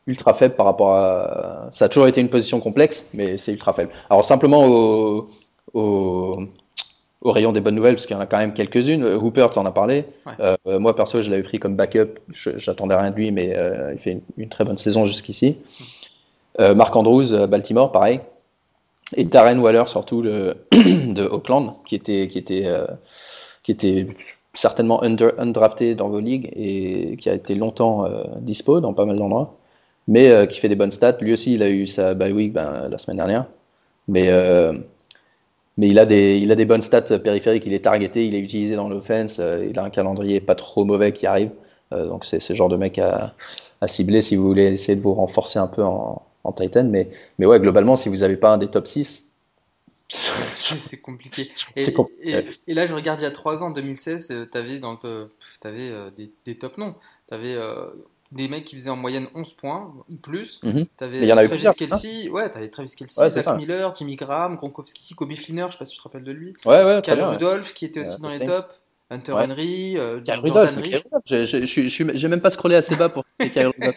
B: ultra faible par rapport à. Ça a toujours été une position complexe, mais c'est ultra faible. Alors, simplement au, au, rayon des bonnes nouvelles, parce qu'il y en a quand même quelques-unes. Hooper, tu en as parlé. Euh, moi, perso, je l'avais pris comme backup. J'attendais rien de lui, mais euh, il fait une, très bonne saison jusqu'ici. Euh, Mark Andrews, Baltimore, pareil. Et Darren Waller, surtout de, de Oakland, qui était, qui était, qui était certainement under, undrafté dans vos ligues et qui a été longtemps dispo dans pas mal d'endroits mais euh, qui fait des bonnes stats. Lui aussi, il a eu sa bye week ben, la semaine dernière. Mais, euh, mais il, a des, il a des bonnes stats périphériques. Il est targeté, il est utilisé dans l'offense. Euh, il a un calendrier pas trop mauvais qui arrive. donc c'est ce genre de mec à, à, cibler si vous voulez essayer de vous renforcer un peu en, en Titan. Mais, mais ouais, globalement, si vous n'avez pas un des top 6,
A: c'est compliqué. Et, et, là, je regarde il y a 3 ans, 2016, tu avais, dans avais, des, des, top noms. Tu avais des mecs qui faisaient en moyenne 11 points ou plus.
B: Mhm.
A: Avais
B: il y en avait
A: Travis Kelsey, ouais, t'avais Travis Kelsey, Zach Miller, Jimmy Graham, Gronkowski, Kobe Fliner, je sais pas si tu te rappelles de lui.
B: Ouais, ouais,
A: Cal Rudolph qui était aussi dans les tops. Hunter Henry,
B: euh, Jordan Rudolph, j'ai même pas scrollé assez bas pour Kyle Rudolph.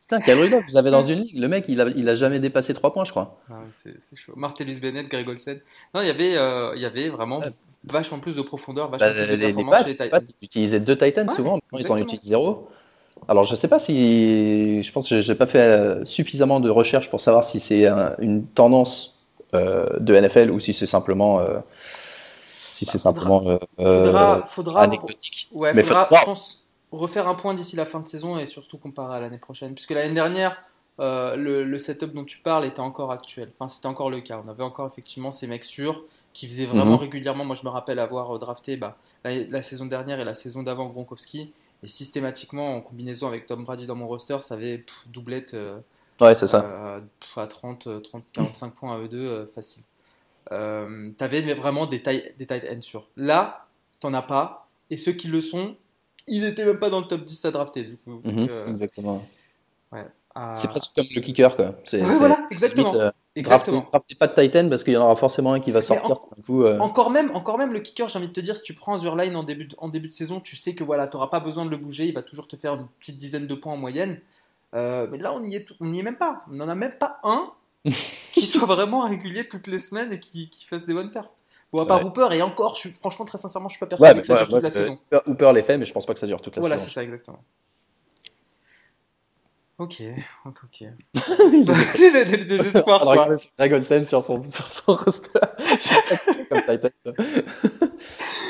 B: Putain, Kyle Rudolph, je l'avais dans une ligue. Le mec, il a, il a jamais dépassé 3 points, je crois.
A: Ah, c'est chaud. Martellus Bennett, Greg Olsen. Non, il y avait, euh, il y avait vraiment vachement plus de profondeur, vachement bah, plus de les, performance les
B: chez Ils utilisaient deux Titans souvent, ils en utilisent zéro. Alors, je ne sais pas si. Je pense que je n'ai pas fait euh, suffisamment de recherches pour savoir si c'est une tendance euh, de NFL ou si c'est simplement. Euh, si c'est bah, simplement
A: faudra, faudra, anecdotique. Ouais, Mais faudra, je pense, refaire un point d'ici la fin de saison et surtout comparer à l'année prochaine. Puisque l'année dernière, le, setup dont tu parles était encore actuel. Enfin, c'était encore le cas. On avait encore effectivement ces mecs sûrs qui faisaient vraiment mhm. régulièrement. Moi, je me rappelle avoir drafté bah, la, la, saison dernière et la saison d'avant Gronkowski. Et systématiquement, en combinaison avec Tom Brady dans mon roster, ça avait doublette
B: ouais, c'est ça.
A: à 30, 30, 45 points à eux deux, euh, facile. euh, tu avais vraiment des, tailles, des tight ends sûrs. Là, t'en as pas. Et ceux qui le sont, ils étaient même pas dans le top 10 à drafter. Du coup.
B: Mhm,
A: euh,
B: exactement.
A: ouais,
B: C'est presque comme le kicker, quoi. C'est,
A: Ouais, voilà, exactement.
B: limite, euh,
A: exactement.
B: draftez, pas de Titan parce qu'il y en aura forcément un qui va sortir.
A: en-
B: Du coup, euh,
A: Encore même, encore même le kicker, j'ai envie de te dire, si tu prends Zurline en début de, en début de saison, tu sais que voilà, tu n'auras pas besoin de le bouger, il va toujours te faire une petite dizaine de points en moyenne. Euh, mais là, on n'y est, on est même pas. On n'en a même pas un qui soit vraiment régulier toutes les semaines et qui, qui fasse des bonnes perfs. Bon, à part
B: Ouais.
A: Hooper, et encore, je suis, franchement, très sincèrement, je suis pas persuadé que ça
B: ouais,
A: dure toute la saison.
B: Hooper- les fait, mais je pense pas que ça dure toute la
A: Voilà, c'est
B: saison.
A: ça, exactement. Ok, ok, ok. Des désespoirs,
B: Alors,
A: quoi.
B: Dragonsen sur son, sur son roster. Comme Titan.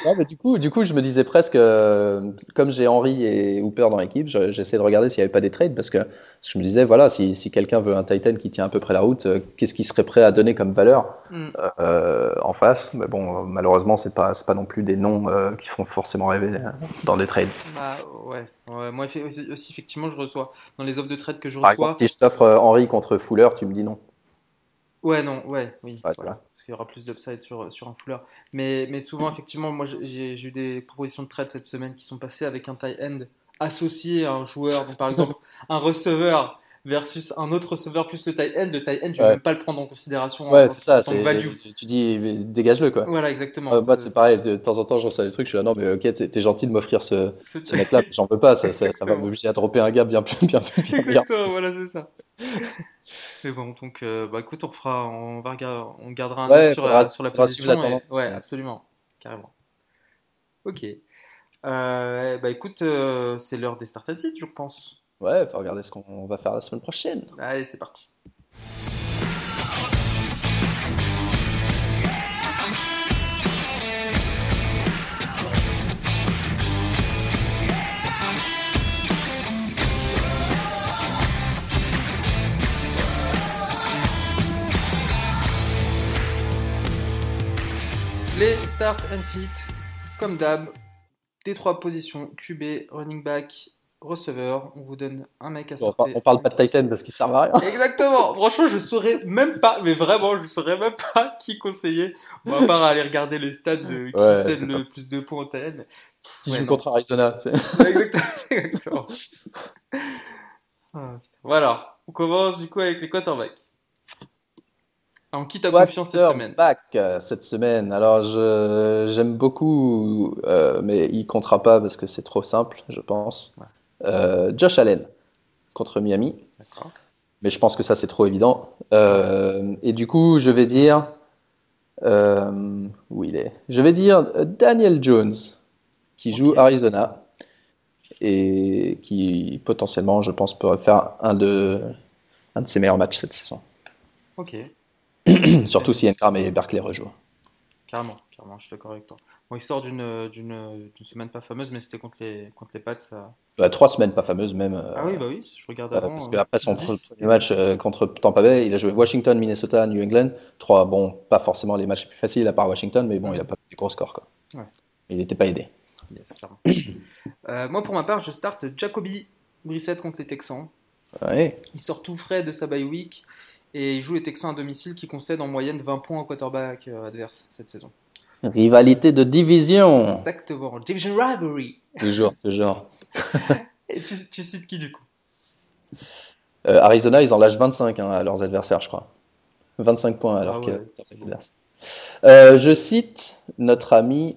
B: non, mais du coup, du coup, je me disais presque, euh, comme j'ai Henry et Hooper dans l'équipe, je- j'essaie de regarder s'il n'y avait pas des trades parce que, je me disais, voilà, si, si quelqu'un veut un Titan qui tient à peu près la route, euh, qu'est-ce qu'il serait prêt à donner comme valeur
A: Hmm.
B: euh, en face? Mais bon, malheureusement, c'est pas, pas non plus des noms qui font forcément rêver dans des trades.
A: Bah, ouais. Ouais. Moi, aussi, effectivement, je reçois dans les offres de trade que je
B: Par
A: reçois.
B: exemple, si je t'offre euh, Henry contre Fuller, tu me dis non.
A: Ouais, non, ouais, oui.
B: Ouais,
A: voilà. Parce qu'il y aura plus d'upside sur, sur un fouleur. Mais, mais souvent, effectivement, moi, j'ai j'ai eu des propositions de trade cette semaine qui sont passées avec un tie end associé à un joueur. Donc, par exemple, un receveur versus un autre receveur plus le tie end. Le tie end, je vais
B: Ouais.
A: même pas le prendre en considération en
B: Ouais, c'est ça. c'est-
A: value.
B: Tu dis, dégage-le quoi.
A: Voilà, exactement.
B: Euh, moi,
A: Ça-
B: c'est pareil, de temps en temps, je reçois des trucs, je suis là, non, mais ok, t'es t'es gentil de m'offrir ce, ce mec-là, mais j'en veux pas, ça, ça, ça va m'obliger à dropper un gars bien plus, bien plus, bien meilleur.
A: Exactement, voilà, c'est ça. Mais bon, donc, euh, bah écoute, on fera, on va regarder, on gardera un
B: Ouais,
A: sur
B: faudra-
A: la, sur la position.
B: la
A: et- ouais, absolument, carrément. Ok. Euh, bah écoute, euh, c'est l'heure des start and sit, je pense.
B: Ouais, faut regarder ce qu'on va faire la semaine prochaine.
A: Allez, c'est parti. Les start and sit, comme d'hab, des trois positions QB, running back, receveur. On vous donne un mec à
B: Bon, on,
A: sortir.
B: par- on parle pas de Titan parce qu'il sert à rien.
A: Exactement. Franchement, je saurais même pas, mais vraiment, je saurais même pas qui conseiller. Bon, à part aller regarder les stats de qui
B: Ouais,
A: cède le
B: pas-
A: plus de points en TN.
B: Qui
A: Ouais,
B: joue
A: non.
B: contre Arizona. tu sais.
A: Ouais, Exactement. Exactement. Ah. Voilà. On commence du coup avec les quarterbacks. En qui t'as confiance cette semaine?
B: Quarterback, euh, cette semaine. Alors, j'aime beaucoup, euh, mais il comptera pas parce que c'est trop simple, je pense. Euh, Josh Allen contre Miami. Mais je pense que ça, c'est trop évident. Euh, et du coup, je vais dire. euh, où il est? Je vais dire Daniel Jones, qui joue. Arizona. Et qui, potentiellement, je pense, pourrait faire un de, un de ses meilleurs matchs cette saison.
A: Ok.
B: Surtout si Engram et Berkeley rejouent.
A: Carrément. Carrément, je suis d'accord avec toi. Bon, il sort d'une d'une d'une semaine pas fameuse, mais c'était contre les contre les Pats. Ça...
B: Bah, trois semaines pas fameuses, même. euh,
A: Ah oui, bah oui. Je regarde avant.
B: parce qu'après son
A: 10.
B: premier match euh, contre Tampa Bay, il a joué Washington, Minnesota, New England. Trois, bon, pas forcément les matchs les plus faciles à part Washington, mais bon, il a pas fait des gros scores. Quoi.
A: Ouais.
B: Il n'était pas aidé.
A: Yes, clairement. Euh, moi, pour ma part, je starte Jacoby Brissett contre les Texans.
B: Ouais.
A: Il sort tout frais de sa bye week et il joue les Texans à domicile qui concèdent en moyenne 20 points au quarterback euh, adverse cette saison.
B: Rivalité de division.
A: Exactement. Division Rivalry.
B: Toujours, toujours.
A: Et tu, tu cites qui du coup?
B: Euh, Arizona, ils en lâchent 25 hein, à leurs adversaires, je crois. 25 points alors
A: Ah
B: que
A: ouais.
B: Euh, je cite notre ami.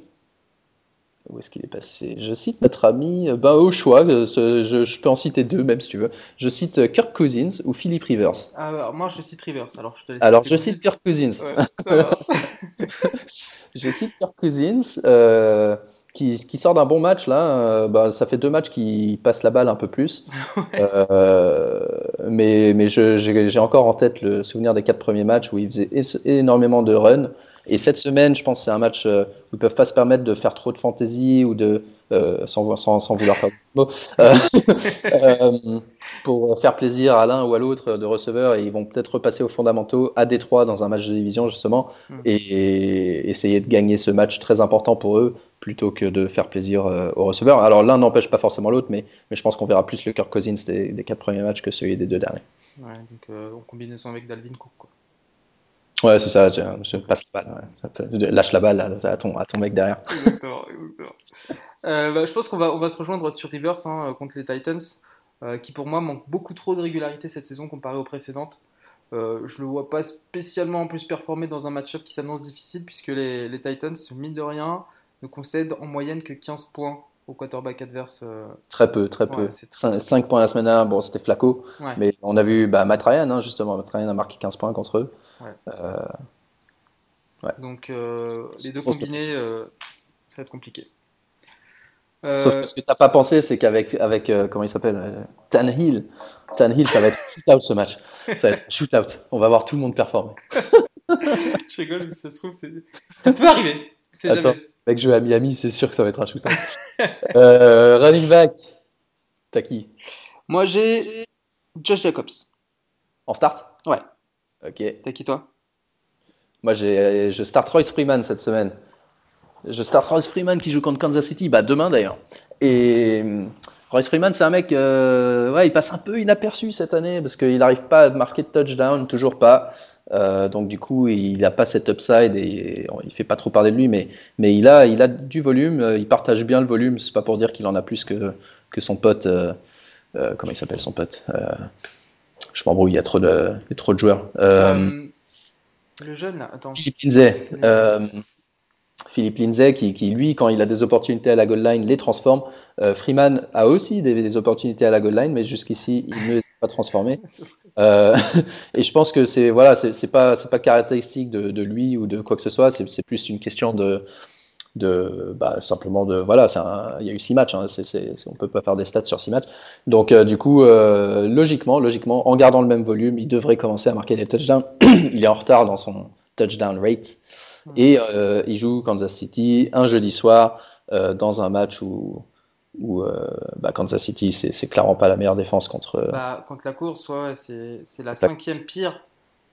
B: Où est-ce qu'il est passé? Je cite notre ami, euh, ben, au choix, euh, ce- je, je peux en citer deux même si tu veux. Je cite euh, Kirk Cousins ou Philip Rivers?
A: Ah, alors, Moi, je cite Rivers. Alors, je te laisse
B: Alors je cite Kirk Cousins.
A: Ouais, ça marche.
B: Je cite Kirk Cousins euh, qui, qui sort d'un bon match là. euh, bah, ça fait deux matchs qui passent la balle un peu plus. Euh, mais mais j'ai encore en tête le souvenir des quatre premiers matchs où il faisait énormément de runs. Et cette semaine, je pense que c'est un match euh, où ils peuvent pas se permettre de faire trop de fantasy ou de euh, sans, sans, sans vouloir faire de mots, euh, euh, pour faire plaisir à l'un ou à l'autre de receveurs et ils vont peut-être repasser aux fondamentaux à Détroit dans un match de division justement
A: Mm.
B: et essayer de gagner ce match très important pour eux plutôt que de faire plaisir euh, aux receveurs. Alors l'un n'empêche pas forcément l'autre, mais, mais je pense qu'on verra plus le Kirk Cousins des, des quatre premiers matchs que celui des deux derniers.
A: Ouais, donc en combinaison avec Dalvin Cook. Quoi.
B: Ouais, c'est ça, je, passe la balle. Lâche la balle à, ton, à ton mec derrière.
A: Exactement, exactement. Euh, bah, je pense qu'on va, on va se rejoindre sur Rivers hein, contre les Titans, euh, qui pour moi manque beaucoup trop de régularité cette saison comparé aux précédentes. Euh, je le vois pas spécialement en plus performer dans un match-up qui s'annonce difficile, puisque les, les, Titans, mine de rien, ne concèdent en moyenne que 15 points au quarterback adverse. Euh.
B: Très peu, très peu. 5, points la semaine dernière, bon, c'était Flaco, mais on a vu bah, Matt Ryan, hein, justement. Matt Ryan a marqué 15 points contre eux. Euh,
A: Donc, les deux combinés, ça va être compliqué.
B: Sauf que ce que tu n'as pas pensé, c'est qu'avec, avec, comment il s'appelle Tannehill, Tannehill, ça va être shootout ce match. Ça va être shootout. On va voir tout le monde performer.
A: je rigole, ça se trouve, ça peut arriver.
B: Attends, jamais. Mec, je vais à Miami, c'est sûr que ça va être un shootout. euh, running back, t'as qui?
A: Moi, j'ai Josh Jacobs.
B: En start?
A: Ouais.
B: Ok.
A: T'as qui toi?
B: Moi, j'ai, je start Royce Freeman cette semaine. Je start Royce Freeman qui joue contre Kansas City, bah demain d'ailleurs. Et Royce Freeman, c'est un mec, euh, ouais, il passe un peu inaperçu cette année parce qu'il n'arrive pas à marquer de touchdown, toujours pas. Euh, donc du coup, il n'a pas cet upside et il fait pas trop parler de lui, mais, mais il, a, il a du volume, euh, il partage bien le volume. C'est pas pour dire qu'il en a plus que, que son pote. Euh, comment il s'appelle son pote Je m'embrouille, il y a trop de, il y a trop de joueurs.
A: le jeune, là, attends.
B: Philippe Lindsay. Philippe Lindsay, qui, qui, lui, quand il a des opportunités à la goal line, les transforme. Euh, Freeman a aussi des, des, opportunités à la goal line, mais jusqu'ici, il ne les a pas transformées. Euh, et je pense que c'est voilà, c'est pas c'est pas caractéristique de, de, lui ou de quoi que ce soit. C'est plus une question de de bah, simplement de voilà, il y a eu six matchs. Hein, c est, c est, on peut pas faire des stats sur six matchs. Donc euh, du coup, euh, logiquement, logiquement, en gardant le même volume, il devrait commencer à marquer des touchdowns. il est en retard dans son touchdown rate. Et euh, il joue Kansas City un jeudi soir euh, dans un match où, où euh, bah, Kansas City, c'est clairement pas la meilleure défense contre.
A: Bah, contre la course, ouais, c'est la cinquième pire.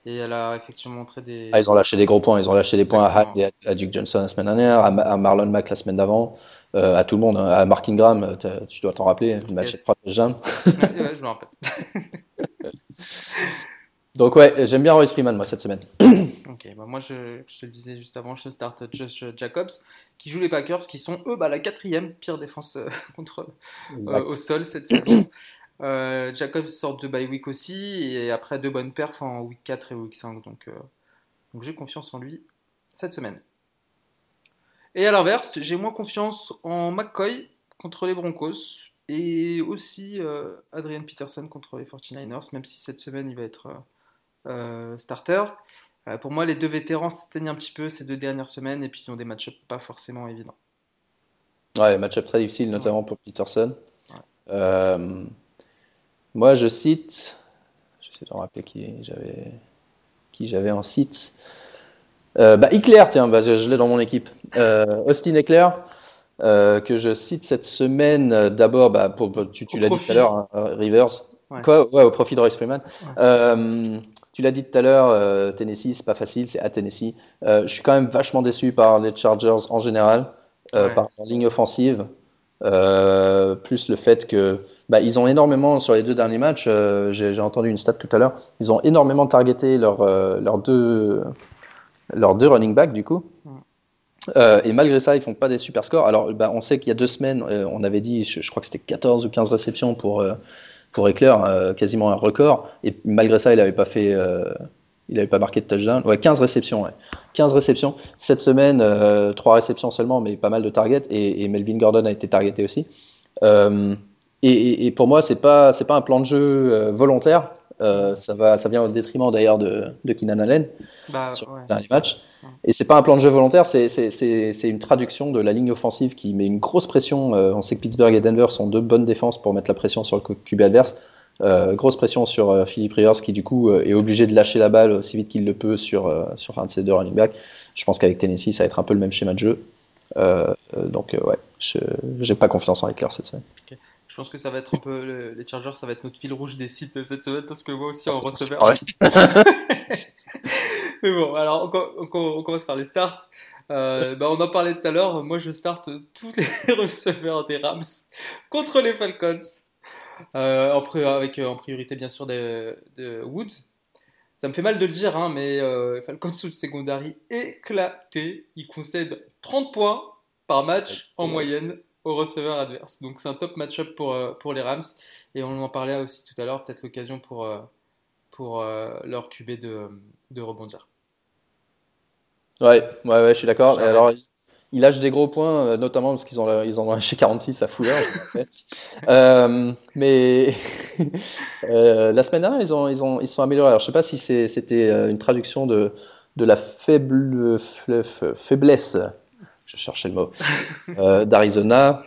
A: Et elle a effectivement montré des.
B: Ah, ils ont lâché des gros points. Ils ont lâché des points à, à, Duke Johnson la semaine dernière, à, Marlon Mack la semaine d'avant, euh, à tout le monde, hein. à Mark Ingram, tu dois t'en rappeler, le match yes. de
A: ouais, ouais, je me rappelle.
B: Donc ouais, j'aime bien Royce Freeman moi cette semaine.
A: ok, bah moi je, je, te le disais juste avant, je start Josh Jacobs qui joue les Packers, qui sont eux bah, la quatrième pire défense euh, contre euh, au sol cette saison. Euh, Jacobs sort de bye week aussi et après deux bonnes perfs en week 4 et week 5, donc, donc j'ai confiance en lui cette semaine. Et à l'inverse, j'ai moins confiance en McCoy contre les Broncos et aussi Adrian Peterson contre les 49ers, même si cette semaine il va être starter. Euh, pour moi, les deux vétérans s'éteignent un petit peu ces deux dernières semaines et puis ils ont des match-ups pas forcément évidents.
B: Ouais, match-up très difficile, notamment ouais. pour Peterson. Ouais. Euh, moi, je cite, j'essaie de me rappeler qui j'avais, qui j'avais en site. Euh, bah, Eclair, tiens, bah, je, je l'ai dans mon équipe. Euh, Austin Eclair, euh, que je cite cette semaine d'abord, bah, pour, tu, tu l'as dit tout à l'heure, hein, Rivers. Ouais. Quoi? Ouais, au profit de Royce Freeman. Ouais. Tu l'as dit tout à l'heure, euh, Tennessee, c'est pas facile, c'est à Tennessee. Euh, je suis quand même vachement déçu par les Chargers en général, euh, ouais. par leur ligne offensive, plus le fait que bah, ils ont énormément sur les deux derniers matchs. J'ai entendu une stat tout à l'heure. Ils ont énormément targeté leurs leur deux leurs deux running backs du coup. Et malgré ça, ils font pas des super scores. Alors, bah, on sait qu'il y a deux semaines, on avait dit, je, je crois que c'était 14 ou 15 réceptions pour, pour Eclair, euh, quasiment un record. Et malgré ça, il n'avait pas fait, euh, il n'avait pas marqué de touchdown. Ouais, 15 réceptions, ouais. 15 réceptions. Cette semaine, euh, 3 réceptions seulement, mais pas mal de targets. Et, Melvin Gordon a été targeté aussi. Euh, et, pour moi, pas, c'est pas un plan de jeu volontaire. Ça va, ça vient au détriment d'ailleurs de, de Keenan Allen
A: bah,
B: sur
A: ouais.
B: le dernier match. Et c'est pas un plan de jeu volontaire, c'est une traduction de la ligne offensive qui met une grosse pression. Euh, on sait que Pittsburgh et Denver sont deux bonnes défenses pour mettre la pression sur le QB adverse. Euh, grosse pression sur euh, Philippe Rivers qui du coup est obligé de lâcher la balle aussi vite qu'il le peut sur, sur un de ses deux running backs. Je pense qu'avec Tennessee, ça va être un peu le même schéma de jeu. donc ouais, je j'ai pas confiance en Eclair cette semaine.
A: Okay. Je pense que ça va être un peu le, les Chargers, ça va être notre fil rouge des sites cette semaine parce que moi aussi en receveur. Ouais. Mais bon, alors on, on, on, commence par les starts. Euh, bah on en parlait tout à l'heure. Moi, je starte tous les receveurs des Rams contre les Falcons. Euh, en, avec en priorité, bien sûr, de, de Woods. Ça me fait mal de le dire, hein, mais euh, Falcons sous le secondary éclaté. Il concède 30 points par match en moyenne au receveur adverse. Donc c'est un top match-up pour, euh, pour les Rams. Et on en parlait aussi tout à l'heure, peut-être l'occasion pour, euh, pour leur QB de, de rebondir.
B: Ouais, ouais, ouais, je suis d'accord. Alors, il lâche des gros points, euh, notamment parce qu'ils ont, ils ont lâché 46 à Fuller. euh, mais euh, la semaine dernière, ils, ont, ils, ont, ils sont améliorés. Alors, je ne sais pas si c'était euh, une traduction de, de la faible, faiblesse, je cherchais le mot, euh, d'Arizona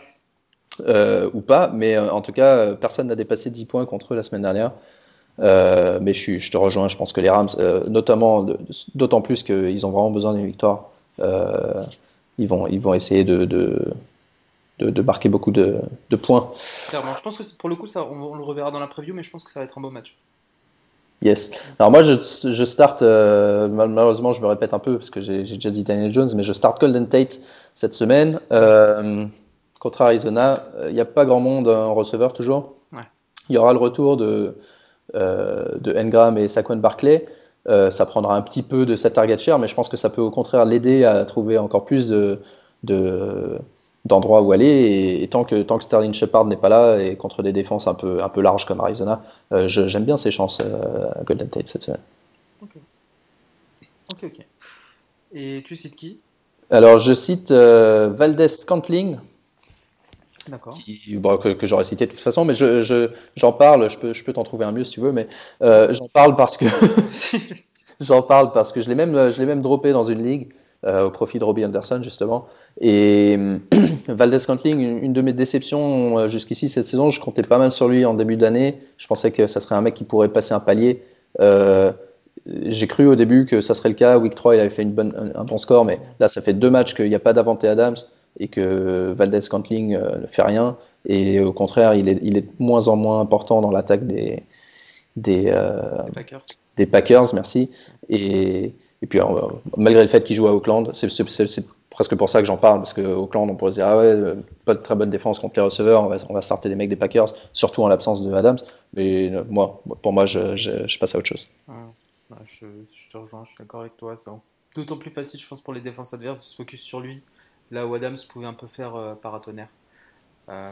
B: ou pas, mais en tout cas, personne n'a dépassé 10 points contre eux la semaine dernière. mais je, te rejoins, je pense que les Rams, notamment, d'autant plus qu'ils ont vraiment besoin d'une victoire ils vont, ils vont essayer de, de, marquer beaucoup de, points.
A: Clairement, je pense que pour le coup, ça, on, le reverra dans la preview, mais je pense que ça va être un beau match.
B: Yes. Alors moi, je, je start, euh, malheureusement, je me répète un peu parce que j'ai déjà dit Daniel Jones, mais je start Golden Tate cette semaine. Euh, contre Arizona, il n'y a pas grand monde en receveur toujours.
A: Ouais.
B: Il y aura le retour de, euh, de Engram et Saquon Barclay. Euh, ça prendra un petit peu de sa target share, mais je pense que ça peut au contraire l'aider à trouver encore plus de, d'endroits où aller. Et, tant, que, tant que Sterling Shepard n'est pas là et contre des défenses un peu, un peu larges comme Arizona, euh, j'aime bien ses chances euh, à Golden Tate cette semaine.
A: Ok, ok. ok. Et tu cites qui?
B: Alors je cite Valdez Scantling.
A: D'accord.
B: que, j'aurais cité de toute façon, mais j'en je, j'en parle, je peux, je peux t'en trouver un mieux si tu veux, mais euh, j'en parle parce que j'en parle parce que je l'ai même, je l'ai même droppé dans une ligue euh, au profit de Robbie Anderson justement. Et Valdez Scantling, une, de mes déceptions euh, jusqu'ici cette saison, je comptais pas mal sur lui en début d'année. Je pensais que ça serait un mec qui pourrait passer un palier. j'ai cru au début que ça serait le cas. Week 3, il avait fait une bonne, un bon score, mais là, ça fait deux matchs qu'il n'y a pas d'Avante Adams et que Valdez Cantling euh, ne fait rien. Et au contraire, il est, il est de moins en moins important dans l'attaque des, des,
A: euh, Packers.
B: des, Packers. merci. Et, et puis, euh, malgré le fait qu'il joue à Auckland, c'est presque pour ça que j'en parle, parce que Auckland, on pourrait se dire, ah ouais, pas de très bonne défense contre les receveurs, on va, on sortir des mecs des Packers, surtout en l'absence de Adams. Mais moi, pour moi, je, passe à autre chose.
A: je, je, te rejoins, je suis d'accord avec toi. C'est d'autant plus facile, je pense, pour les défenses adverses de se focus sur lui là où Adams pouvait un peu faire euh, paratonnerre. Euh,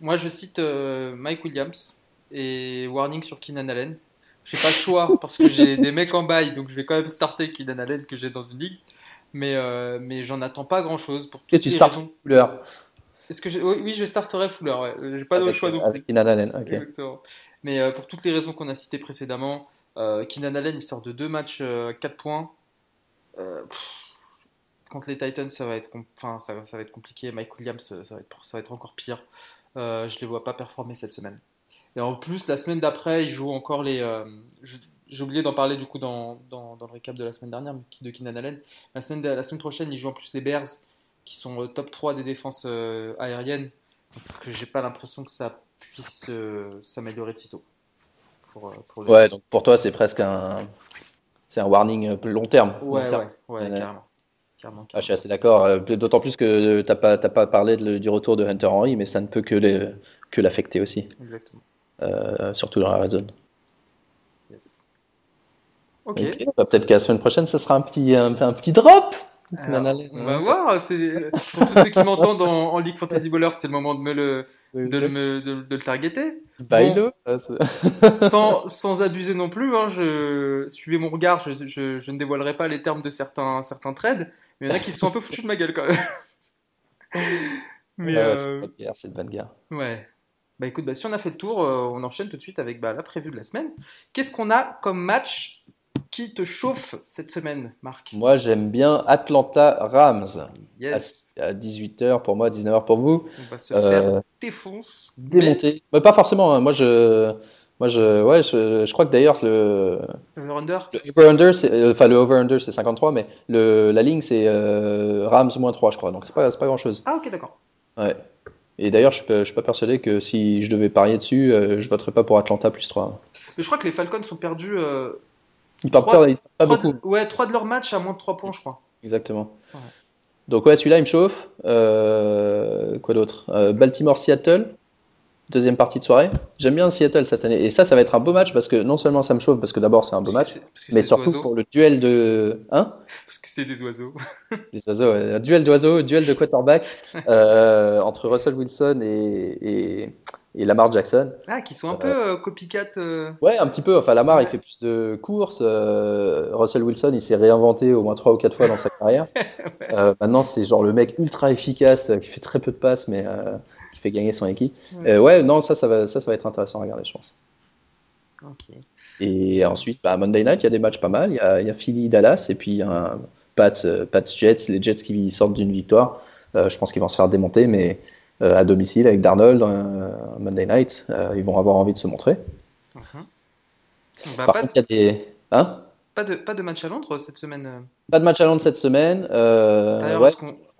A: moi, je cite euh, Mike Williams et warning sur Keenan Allen. J'ai pas le choix parce que j'ai des mecs en bail, donc je vais quand même starter Keenan Allen que j'ai dans une ligue. Mais, mais j'en attends pas grand chose pour
B: toutes tu raisons. Fuller.
A: Est-ce que oui, je starterai Fuller. Ouais. J'ai pas de choix.
B: Avec Keenan Allen,
A: Exactement. Mais pour toutes les raisons qu'on a citées précédemment, Keenan Allen il sort de deux matchs 4 points contre les Titans, ça va être, enfin, ça, va être compliqué. Mike Williams, ça va être, ça va être encore pire. Euh, je les vois pas performer cette semaine. Et en plus, la semaine d'après, ils jouent encore les. Euh, j'ai oublié d'en parler du coup dans, dans, le récap de la semaine dernière de Keenan Allen. La semaine, la semaine prochaine, ils jouent en plus les Bears, qui sont euh, top 3 des défenses euh, aériennes. Que j'ai pas l'impression que ça puisse s'améliorer de sitôt.
B: Pour, ouais, donc pour toi, c'est presque un. C'est un warning long terme.
A: Ouais, ouais, ouais, carrément.
B: Ah, je suis assez d'accord. Euh, d'autant plus que tu n'as pas, pas parlé du retour de Hunter Henry, mais ça ne peut que l'affecter aussi.
A: Exactement.
B: Euh, surtout dans la red zone.
A: Yes.
B: Ok. Bah, peut-être qu'à la semaine prochaine, ça sera un petit, un, petit drop.
A: on va voir. Pour tous ceux qui m'entendent en, en, League Fantasy Bowler, c'est le moment de me le, de, le, de, le targeter.
B: Bon,
A: sans, sans, abuser non plus, hein, je, suivez mon regard, je, je, je, ne dévoilerai pas les termes de certains, certains trades, mais il y en a qui se sont un peu foutus de ma gueule quand même.
B: mais, euh, c'est de bonne guerre.
A: Ouais. Bah écoute, bah, si on a fait le tour, euh, on enchaîne tout de suite avec bah, la prévue de la semaine. Qu'est-ce qu'on a comme match qui te chauffe cette semaine, Marc?
B: Moi, j'aime bien Atlanta Rams.
A: Yes.
B: À, 18h pour moi, 19h pour vous.
A: On va se faire euh, défonce.
B: Démonter. Mais... pas forcément. Hein. Moi, je. Moi, je, ouais, je, je crois que d'ailleurs le.
A: Over-under?
B: euh, enfin, le over-under, c'est 53, mais le, la ligne, c'est euh, Rams moins 3, je crois. Donc, c'est pas, pas grand-chose.
A: Ah, ok, d'accord.
B: Ouais. Et d'ailleurs, je ne suis pas persuadé que si je devais parier dessus, euh, je voterais pas pour Atlanta plus 3.
A: Mais je crois que les Falcons sont perdus. Euh,
B: ils partent pas, ils pas beaucoup.
A: De, ouais, 3 de leur match à moins de 3 points, je crois.
B: Exactement. Ouais. Donc, ouais, celui-là, il me chauffe. Euh, quoi d'autre? Baltimore-Seattle. Deuxième partie de soirée. J'aime bien Seattle cette année. Et ça, ça va être un beau match parce que non seulement ça me chauffe, parce que d'abord c'est un beau match, mais surtout pour le duel de. Hein?
A: Parce que c'est des oiseaux.
B: Les oiseaux, un duel d'oiseaux, duel de quarterback euh, entre Russell Wilson et, et, et, Lamar Jackson.
A: Ah, qui sont un peu euh, copycat. Euh.
B: Ouais, un petit peu. Enfin, Lamar, il fait plus de courses. Russell Wilson, il s'est réinventé au moins trois ou quatre fois dans sa carrière. maintenant, c'est genre le mec ultra efficace qui fait très peu de passes, mais fait gagner son équipe. Ouais, euh, ouais non, ça, ça va, ça, ça va être intéressant à regarder, je pense. Et ensuite, bah, Monday Night, il y a des matchs pas mal. Il y a, il y a Philly, Dallas, et puis un Pats, euh, Pats, Jets, les Jets qui sortent d'une victoire. Euh, je pense qu'ils vont se faire démonter, mais à domicile avec Darnold, Monday Night, ils vont avoir envie de se montrer.
A: Mhm. Bah, Par contre, il y a des. Hein? Pas de, pas de match à Londres cette semaine
B: Pas de match à Londres cette semaine. Euh, ouais.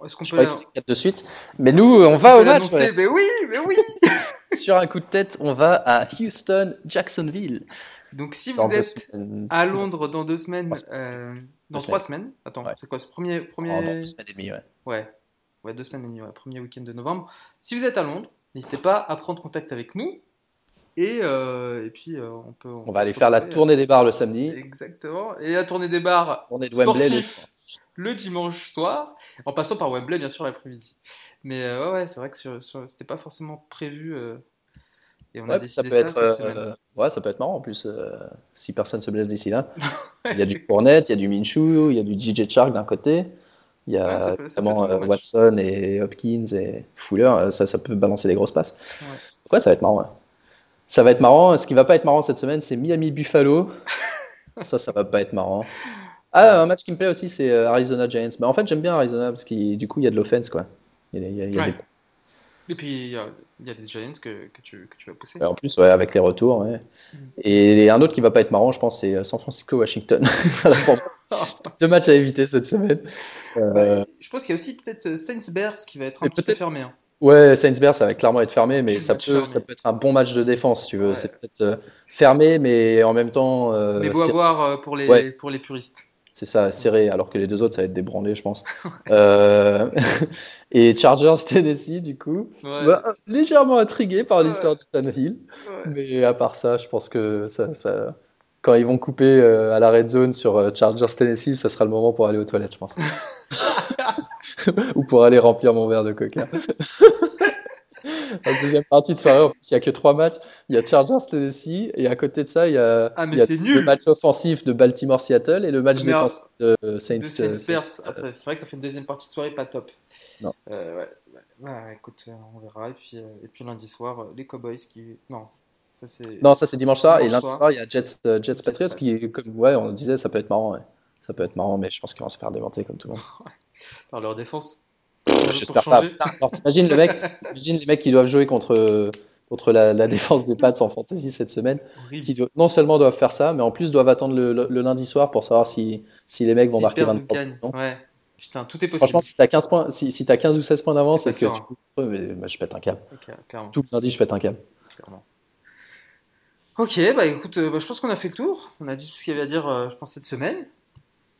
B: Est-ce qu'on peut. Je de suite. Mais nous, on va au match.
A: Mais oui, mais oui
B: Sur un coup de tête, on va à Houston, Jacksonville.
A: Donc si vous êtes à Londres dans deux semaines, euh, dans trois semaines. Attends, c'est quoi ce premier, premier...
B: Oh, dans deux semaines et demie, ouais.
A: Ouais, ouais deux semaines et demie, ouais. premier week-end de novembre. Si vous êtes à Londres, n'hésitez pas à prendre contact avec nous. Et, euh, et puis euh, on peut.
B: On, va aller faire la tournée des bars le samedi.
A: Exactement. Et la tournée des bars tournée de sportif le dimanche soir, en passant par Wembley bien sûr l'après-midi. Mais euh, ouais, c'est vrai que c'était pas forcément prévu. et on a décidé ça, peut
B: être, semaine. ouais, ça peut être marrant en plus si personne se blesse d'ici là. il y a du Fournette, il y a du Minshew, il y a du DJ Shark d'un côté. Il y a notamment Watson et Hopkins et Fuller, ça, ça peut balancer des grosses passes. Ouais, ça va être marrant. Ça va être marrant. Ce qui va pas être marrant cette semaine, c'est Miami Buffalo. ça, ça va pas être marrant. Ah, un match qui me plaît aussi, c'est euh, Arizona Giants. Mais en fait, j'aime bien Arizona parce que du coup, il y a de l'offense, quoi. Il y a, des...
A: Et puis, il y, a, des Giants que, que, tu, que, tu, vas pousser.
B: en plus, ouais, avec les retours. Ouais. Mm. Et un autre qui va pas être marrant, je pense, c'est euh, San Francisco-Washington. Deux matchs à éviter cette semaine.
A: Euh... je pense qu'il y a aussi peut-être Saints-Bears qui va être un petit peu fermé. Hein.
B: Ouais, Saints-Bears, ça va clairement être fermé, mais ça peut, ça peut être un bon match de défense, si tu veux. C'est peut-être fermé, mais en même temps.
A: Euh, mais beau à voir pour les, pour les puristes.
B: C'est ça, serré, alors que les deux autres, ça va être débranlé, je pense. et Chargers Tennessee, du coup, bah, légèrement intrigué par l'histoire de Tannehill. Mais à part ça, je pense que ça, ça... quand ils vont couper à la red zone sur Chargers Tennessee, ça sera le moment pour aller aux toilettes, je pense. ou pour aller remplir mon verre de coca. La deuxième partie de soirée, il n'y a que trois matchs. Il y a Chargers Tennessee et à côté de ça, il y a,
A: ah,
B: le match offensif de Baltimore Seattle et le match défensif de Saints.
A: De Saints ah, c'est vrai que ça fait une deuxième partie de soirée pas top.
B: Non.
A: Euh, ouais, écoute, on verra. Et puis, euh, et puis lundi soir, les Cowboys qui. Non.
B: Ça, c'est... Non, ça c'est dimanche soir. et lundi soir, il y a Jets, euh, Jets, Patriots qui, comme ouais, on disait, ça peut être marrant. Ça peut être marrant, mais je pense qu'ils vont se faire démonter comme tout le monde.
A: Par leur défense.
B: J'espère pas. t'imagines le mec, imagine les mecs qui doivent jouer contre, contre la, défense des Pats en fantasy cette semaine, qui non seulement doivent faire ça, mais en plus doivent attendre le, lundi soir pour savoir si, si les mecs vont marquer 23
A: points. Ouais. Putain, tout est possible.
B: Franchement, si t'as 15 points, si, si as 15 ou 16 points d'avance, c'est que tu peux, mais, je pète un câble. tout le lundi, je pète un câble.
A: Ok, bah écoute, euh, bah, je pense qu'on a fait le tour. On a dit tout ce qu'il y avait à dire, euh, je pense, cette semaine.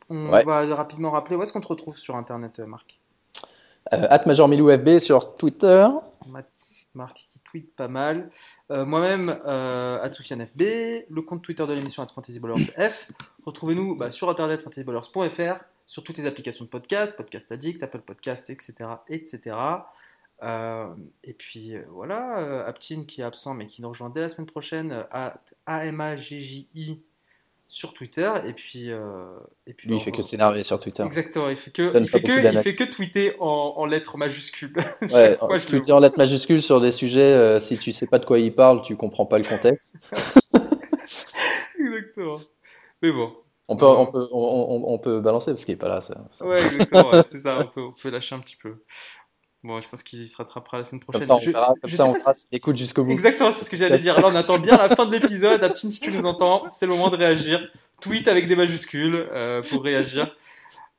A: On va rapidement rappeler où est-ce qu'on te retrouve sur Internet, euh, Marc?
B: Euh, At FB sur Twitter.
A: Marc qui tweet pas mal. Euh, moi-même, euh, FB, le compte Twitter de l'émission at F. Retrouvez-nous bah, sur internet fantasyballers.fr, sur toutes les applications de podcast, Podcast Addict, Apple Podcast, etc. etc. et puis voilà, Aptin qui est absent mais qui nous rejoint dès la semaine prochaine, à AMAGJI sur Twitter et puis euh, et puis
B: lui il fait que s'énerver sur Twitter.
A: Exactement il fait que il fait que, il fait que tweeter en, en lettres majuscules.
B: Ouais tweeter en lettres majuscules sur des sujets euh, si tu sais pas de quoi il parle tu comprends pas le contexte.
A: Exactement. Mais bon.
B: On peut, on peut, on, on, peut balancer parce qu'il est pas là. Ça,
A: Ouais, exactement, c'est ça, on peut, on peut lâcher un petit peu. Bon, je pense qu'il se rattrapera la semaine prochaine.
B: Comme ça, on, verra, comme ça, on écoute jusqu'au bout.
A: Exactement, c'est ce que j'allais dire. Alors, on attend bien la fin de l'épisode. Aptine, si tu nous entends, c'est le moment de réagir. Tweet avec des majuscules euh, pour réagir.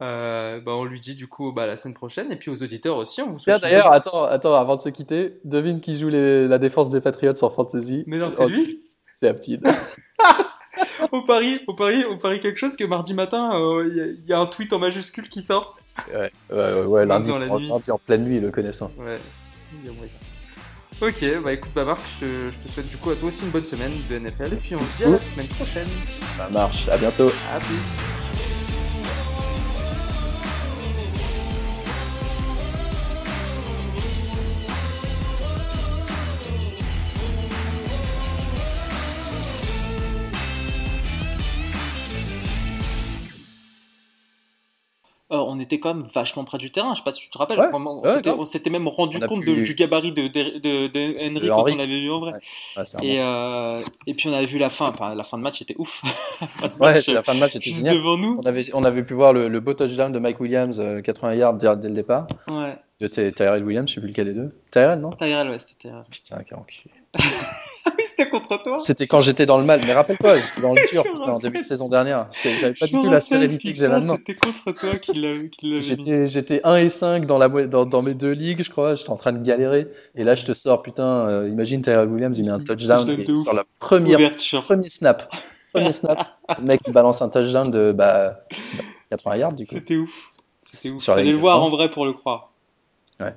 A: Euh, bah, on lui dit du coup bah, la semaine prochaine. Et puis aux auditeurs aussi, on vous
B: souhaite. D'ailleurs, attends, attends, avant de se quitter, devine qui joue les... la défense des Patriots en fantasy.
A: Mais non, c'est lui
B: C'est Aptine.
A: au Paris, au Paris, au Paris quelque chose que mardi matin, il y, y, a un tweet en majuscule qui sort.
B: Ouais, ouais, ouais, lundi, en, lundi, en pleine nuit, le connaissant.
A: Ouais, Ok, bah écoute, bah Marc, je te, je te souhaite du coup à toi aussi une bonne semaine de NFL et puis on se dit à la semaine prochaine.
B: Ça marche, à bientôt.
A: À plus. On était quand même vachement près du terrain. Je sais pas si tu te rappelles.
B: Ouais,
A: on
B: ouais,
A: s'était- même rendu compte
B: pu-
A: de- du gabarit de, de, de, de Henry quand on l'avait vu en vrai.
B: Ouais.
A: Et, euh, et puis on avait vu la fin. Enfin, la fin de match était ouf. La fin de
B: Ouais,
A: match,
B: c'est la fin de match était
A: juste devant nous.
B: On avait, on avait pu voir le, le beau touchdown de Mike Williams, euh, 80 yards dès, dès le départ. De Ty- Tyrell Williams, je sais plus lequel des deux. Tyrell, non?
A: Tyrell, ouais, c'était Tyrell.
B: Putain, quel enculé.
A: Ah oui, c'était contre toi.
B: C'était quand j'étais dans le mal. Mais rappelle-toi, j'étais dans le dur en début de saison dernière. J'avais pas du tout la sérénité que j'ai maintenant.
A: C'était contre toi qu'il l'avait.
B: J'étais, j'étais 1 et 5 dans, la, dans, dans mes deux ligues, je crois. J'étais en train de galérer. Et là, je te sors, putain, euh, imagine Tyrell Williams, il met un touchdown. Et sur la première,
A: Ouverture.
B: premier snap, premier snap, le mec il balance un touchdown de bah, 80 yards, du coup.
A: C'était ouf. C'était ouf.
B: Sur
A: Fallait le voir en vrai pour le croire.
B: Ouais.